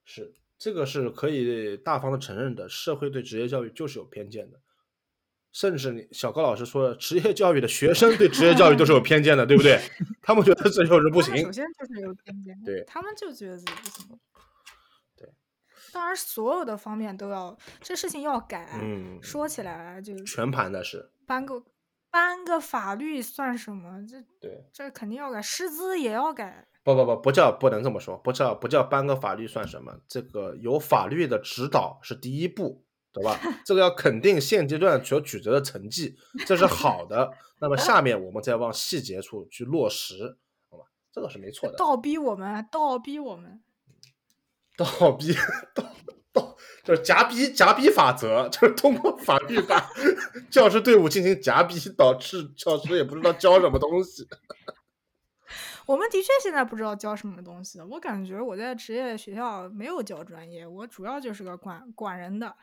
是这个是可以大方的承认的。社会对职业教育就是有偏见的，甚至你小高老师说，职业教育的学生对职业教育都是有偏见的，对不对？[laughs] 他们觉得这就是不行首。先就是有偏见，对他们就觉得自己不行。对，当然所有的方面都要，这事情要改。嗯，说起来就全盘的是搬个搬个法律算什么？这对，这肯定要改，师资也要改。不不不，不叫不能这么说，不叫不叫搬个法律算什么？这个有法律的指导是第一步，对吧？[laughs] 这个要肯定现阶段所取得的成绩，这是好的。[laughs] 那么下面我们再往细节处去落实，好吧？这个是没错的。倒逼我们，倒逼我们。倒逼倒倒就是夹逼夹逼法则，就是通过法律把教师队伍进行夹逼，导致教师也不知道教什么东西。[laughs] 我们的确现在不知道教什么东西，我感觉我在职业学校没有教专业，我主要就是个管管人的。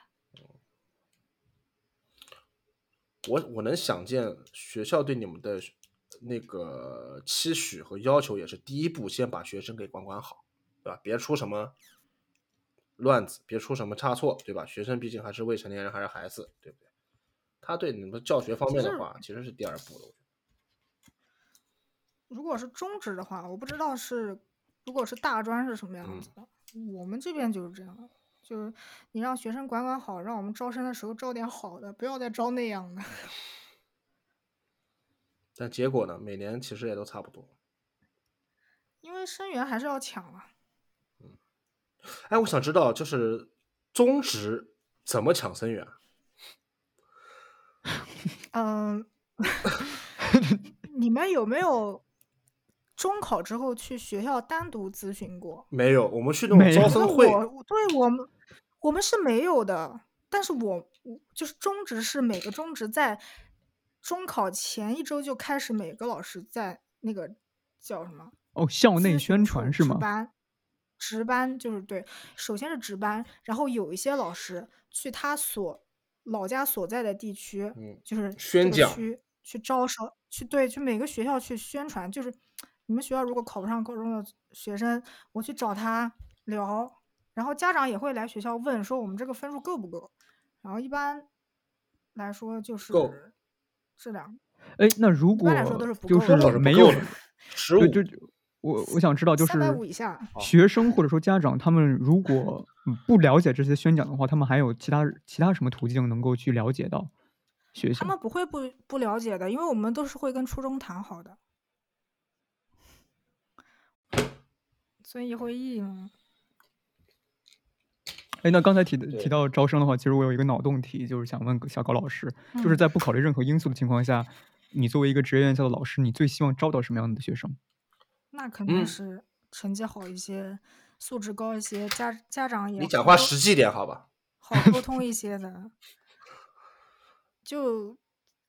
我我能想见学校对你们的那个期许和要求，也是第一步，先把学生给管管好，对吧？别出什么乱子，别出什么差错，对吧？学生毕竟还是未成年人，还是孩子，对不对？他对你们教学方面的话，其实是第二步的。我觉得如果是中职的话，我不知道是如果是大专是什么样嗯子的。我们这边就是这样，就是你让学生管管好，让我们招生的时候招点好的，不要再招那样的。但结果呢，每年其实也都差不多。因为生源还是要抢啊。哎，我想知道，就是中职怎么抢生源？嗯，[laughs] 你们有没有中考之后去学校单独咨询过？没有，我们去那种招生会，我对我们我们是没有的，但是我我就是中职是每个中职在中考前一周就开始，每个老师在那个叫什么哦，校内宣传是吗？班，值班就是对，首先是值班，然后有一些老师去他所老家所在的地区，嗯就是宣讲这个区去招生，去对，去每个学校去宣传，就是你们学校如果考不上高中的学生，我去找他聊，然后家长也会来学校问说我们这个分数够不够，然后一般来说就是够这两个哎，那如果般来说都是不就够的多少是不没有够的，十五，就。就我我想知道，就是三百五以下。学生或者说家长，他们如果嗯不了解这些宣讲的话，他们还有其他其他什么途径能够去了解到学校他？们不会不不了解的，因为我们都是会跟初中谈好的。[laughs] 遵义会议嘛，哎，那刚才提的提到招生的话，其实我有一个脑洞题，就是想问小高老师，就是嗯在不考虑任何因素的情况下，你作为一个职业院校的老师，你最希望招到什么样的学生？那肯定嗯是成绩好一些，素质高一些，家家长也你讲话实际点好吧？好沟通一 [laughs] 些的，就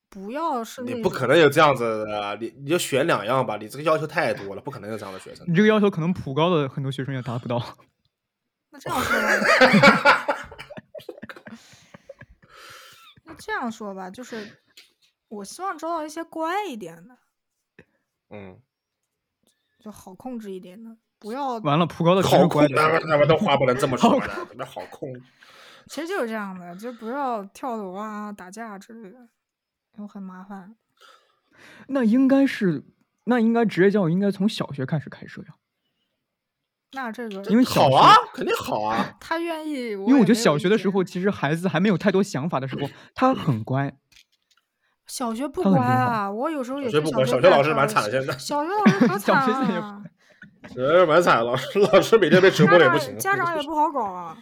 不要是你不可能有这样子的，你你就选两样吧，你这个要求太多了，不可能有这样的学生你。这个要求可能普高的很多学生也达不到。[laughs] 那这样说吧，[laughs] 那这样说吧，就是我希望招到一些乖一点的，嗯，就好控制一点的，不要完了，普高的全好控，是乖的。那么那么的话不能这么说的，那好控？[laughs] 其实就是这样的，就不要跳楼啊、打架之类的，又很麻烦。那应该是，那应该职业教育应该从小学开始开设呀。那这个因为小好啊，肯定好啊。他愿意，因为我觉得小学的时。候，其实孩子还没有太多想法的时候，他很乖。小学不乖啊！我有时候也去小学不乖，小学老师蛮惨的，现在小学 [laughs] 老师可 [laughs] 小惨学现在也啊！呃蛮惨，老师老师每天被折磨的也不行。家长也不好搞啊，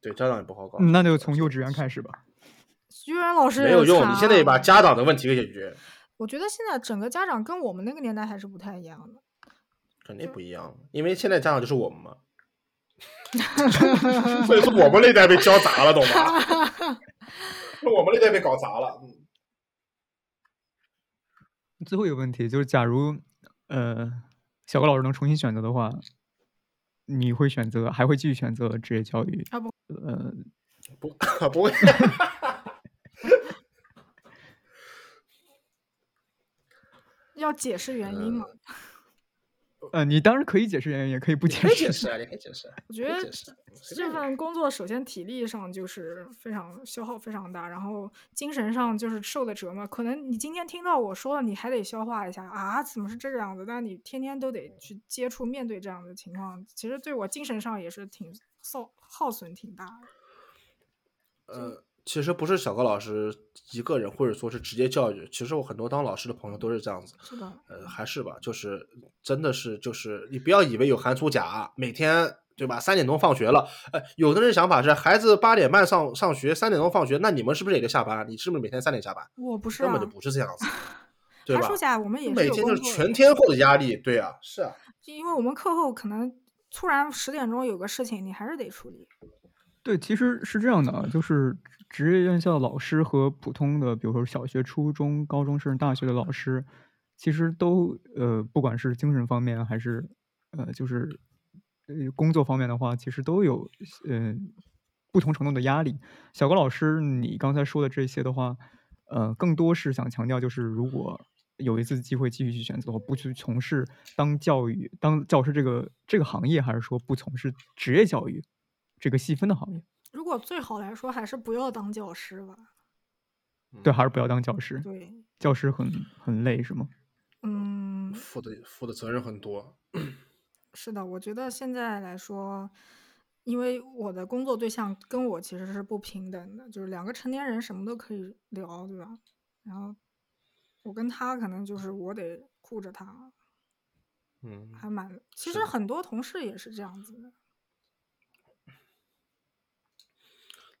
对家长也不好搞，嗯，那就从幼稚园开始吧。[laughs] 幼儿园老师没有用。你现在也把啊家长的问题给解决，我觉得现在整个家长跟我们那个年代还是不太一样的。肯定不一样，因为现在家长就是我们嘛。所以说我们那代被教砸了，懂吗？我们那代被搞砸了。嗯最后一个问题就是，假如呃小高老师能重新选择的话，你会选择还会继续选择职业教育？啊不，呃，不 [laughs] 不会，[laughs] 要解释原因吗？呃，你当然可以解释原因，也可以不解释。可以解 [laughs] 释啊，你可以解释啊。我觉得这份工作首先体力上就是非常消耗非常大，然后精神上就是受的折磨。可能你今天听到我说了，你还得消化一下啊，怎么是这个样子？但你天天都得去接触面对这样的情况，其实对我精神上也是挺耗耗损挺大的。呃，其实不是小高老师一个人，或者说是职业教育，其实我很多当老师的朋友都是这样子。是的，呃，还是吧，就是真的是就是你不要以为有寒暑假，每天对吧？三点钟放学了，呃，有的人想法是孩子八点半上上学，三点钟放学，那你们是不是也得下班？你是不是每天三点下班？我不是啊根本就，不是这样子，[laughs] 对吧寒暑？假我们也是每天就是全天候的压力，对啊，是啊，因为我们课后可能突然十点钟有个事情，你还是得处理。对，其实是这样的啊，就是职业院校的老师和普通的，比如说小学、初中、高中甚至大学的老师，其实都呃，不管是精神方面还是呃，就是呃工作方面的话，其实都有呃不同程度的压力。小高老师，你刚才说的这些的话，呃，更多是想强调，就是如果有一次机会继续去选择的话，不去从事当教育、当教师这个这个行业，还是说不从事职业教育这个细分的行业？如果最好来说，还是不要当教师吧。对，还是不要当教师。对，教师很很累，是吗？嗯，负的负的责任很多，[clears throat] 是的，我觉得现在来说，因为我的工作对象跟我其实是不平等的，就是两个成年人什么都可以聊，对吧？然后我跟他可能就是我得护着他，嗯，还蛮……其实很多同事也是这样子的。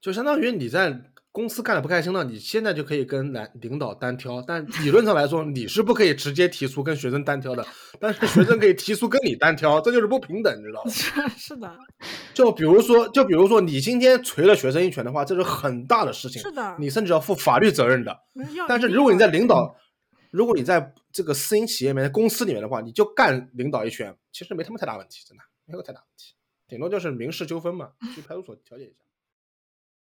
就相当于你在公司干的不开心了，你现在就可以跟领领导单挑，但理论上来说，你是不可以直接提出跟学生单挑的，但是学生可以提出跟你单挑，这就是不平等，你知道吗？是 [laughs] 是的，就比如说，就比如说你今天锤了学生一拳的话，这是很大的事情，是的。你甚至要负法律责任的。但是如果你在领导，如果你在这个私营企业里面、公司里面的话，你就干领导一拳，其实没他妈太大问题，真的没有太大问题，顶多就是民事纠纷嘛，去派出所调解一下。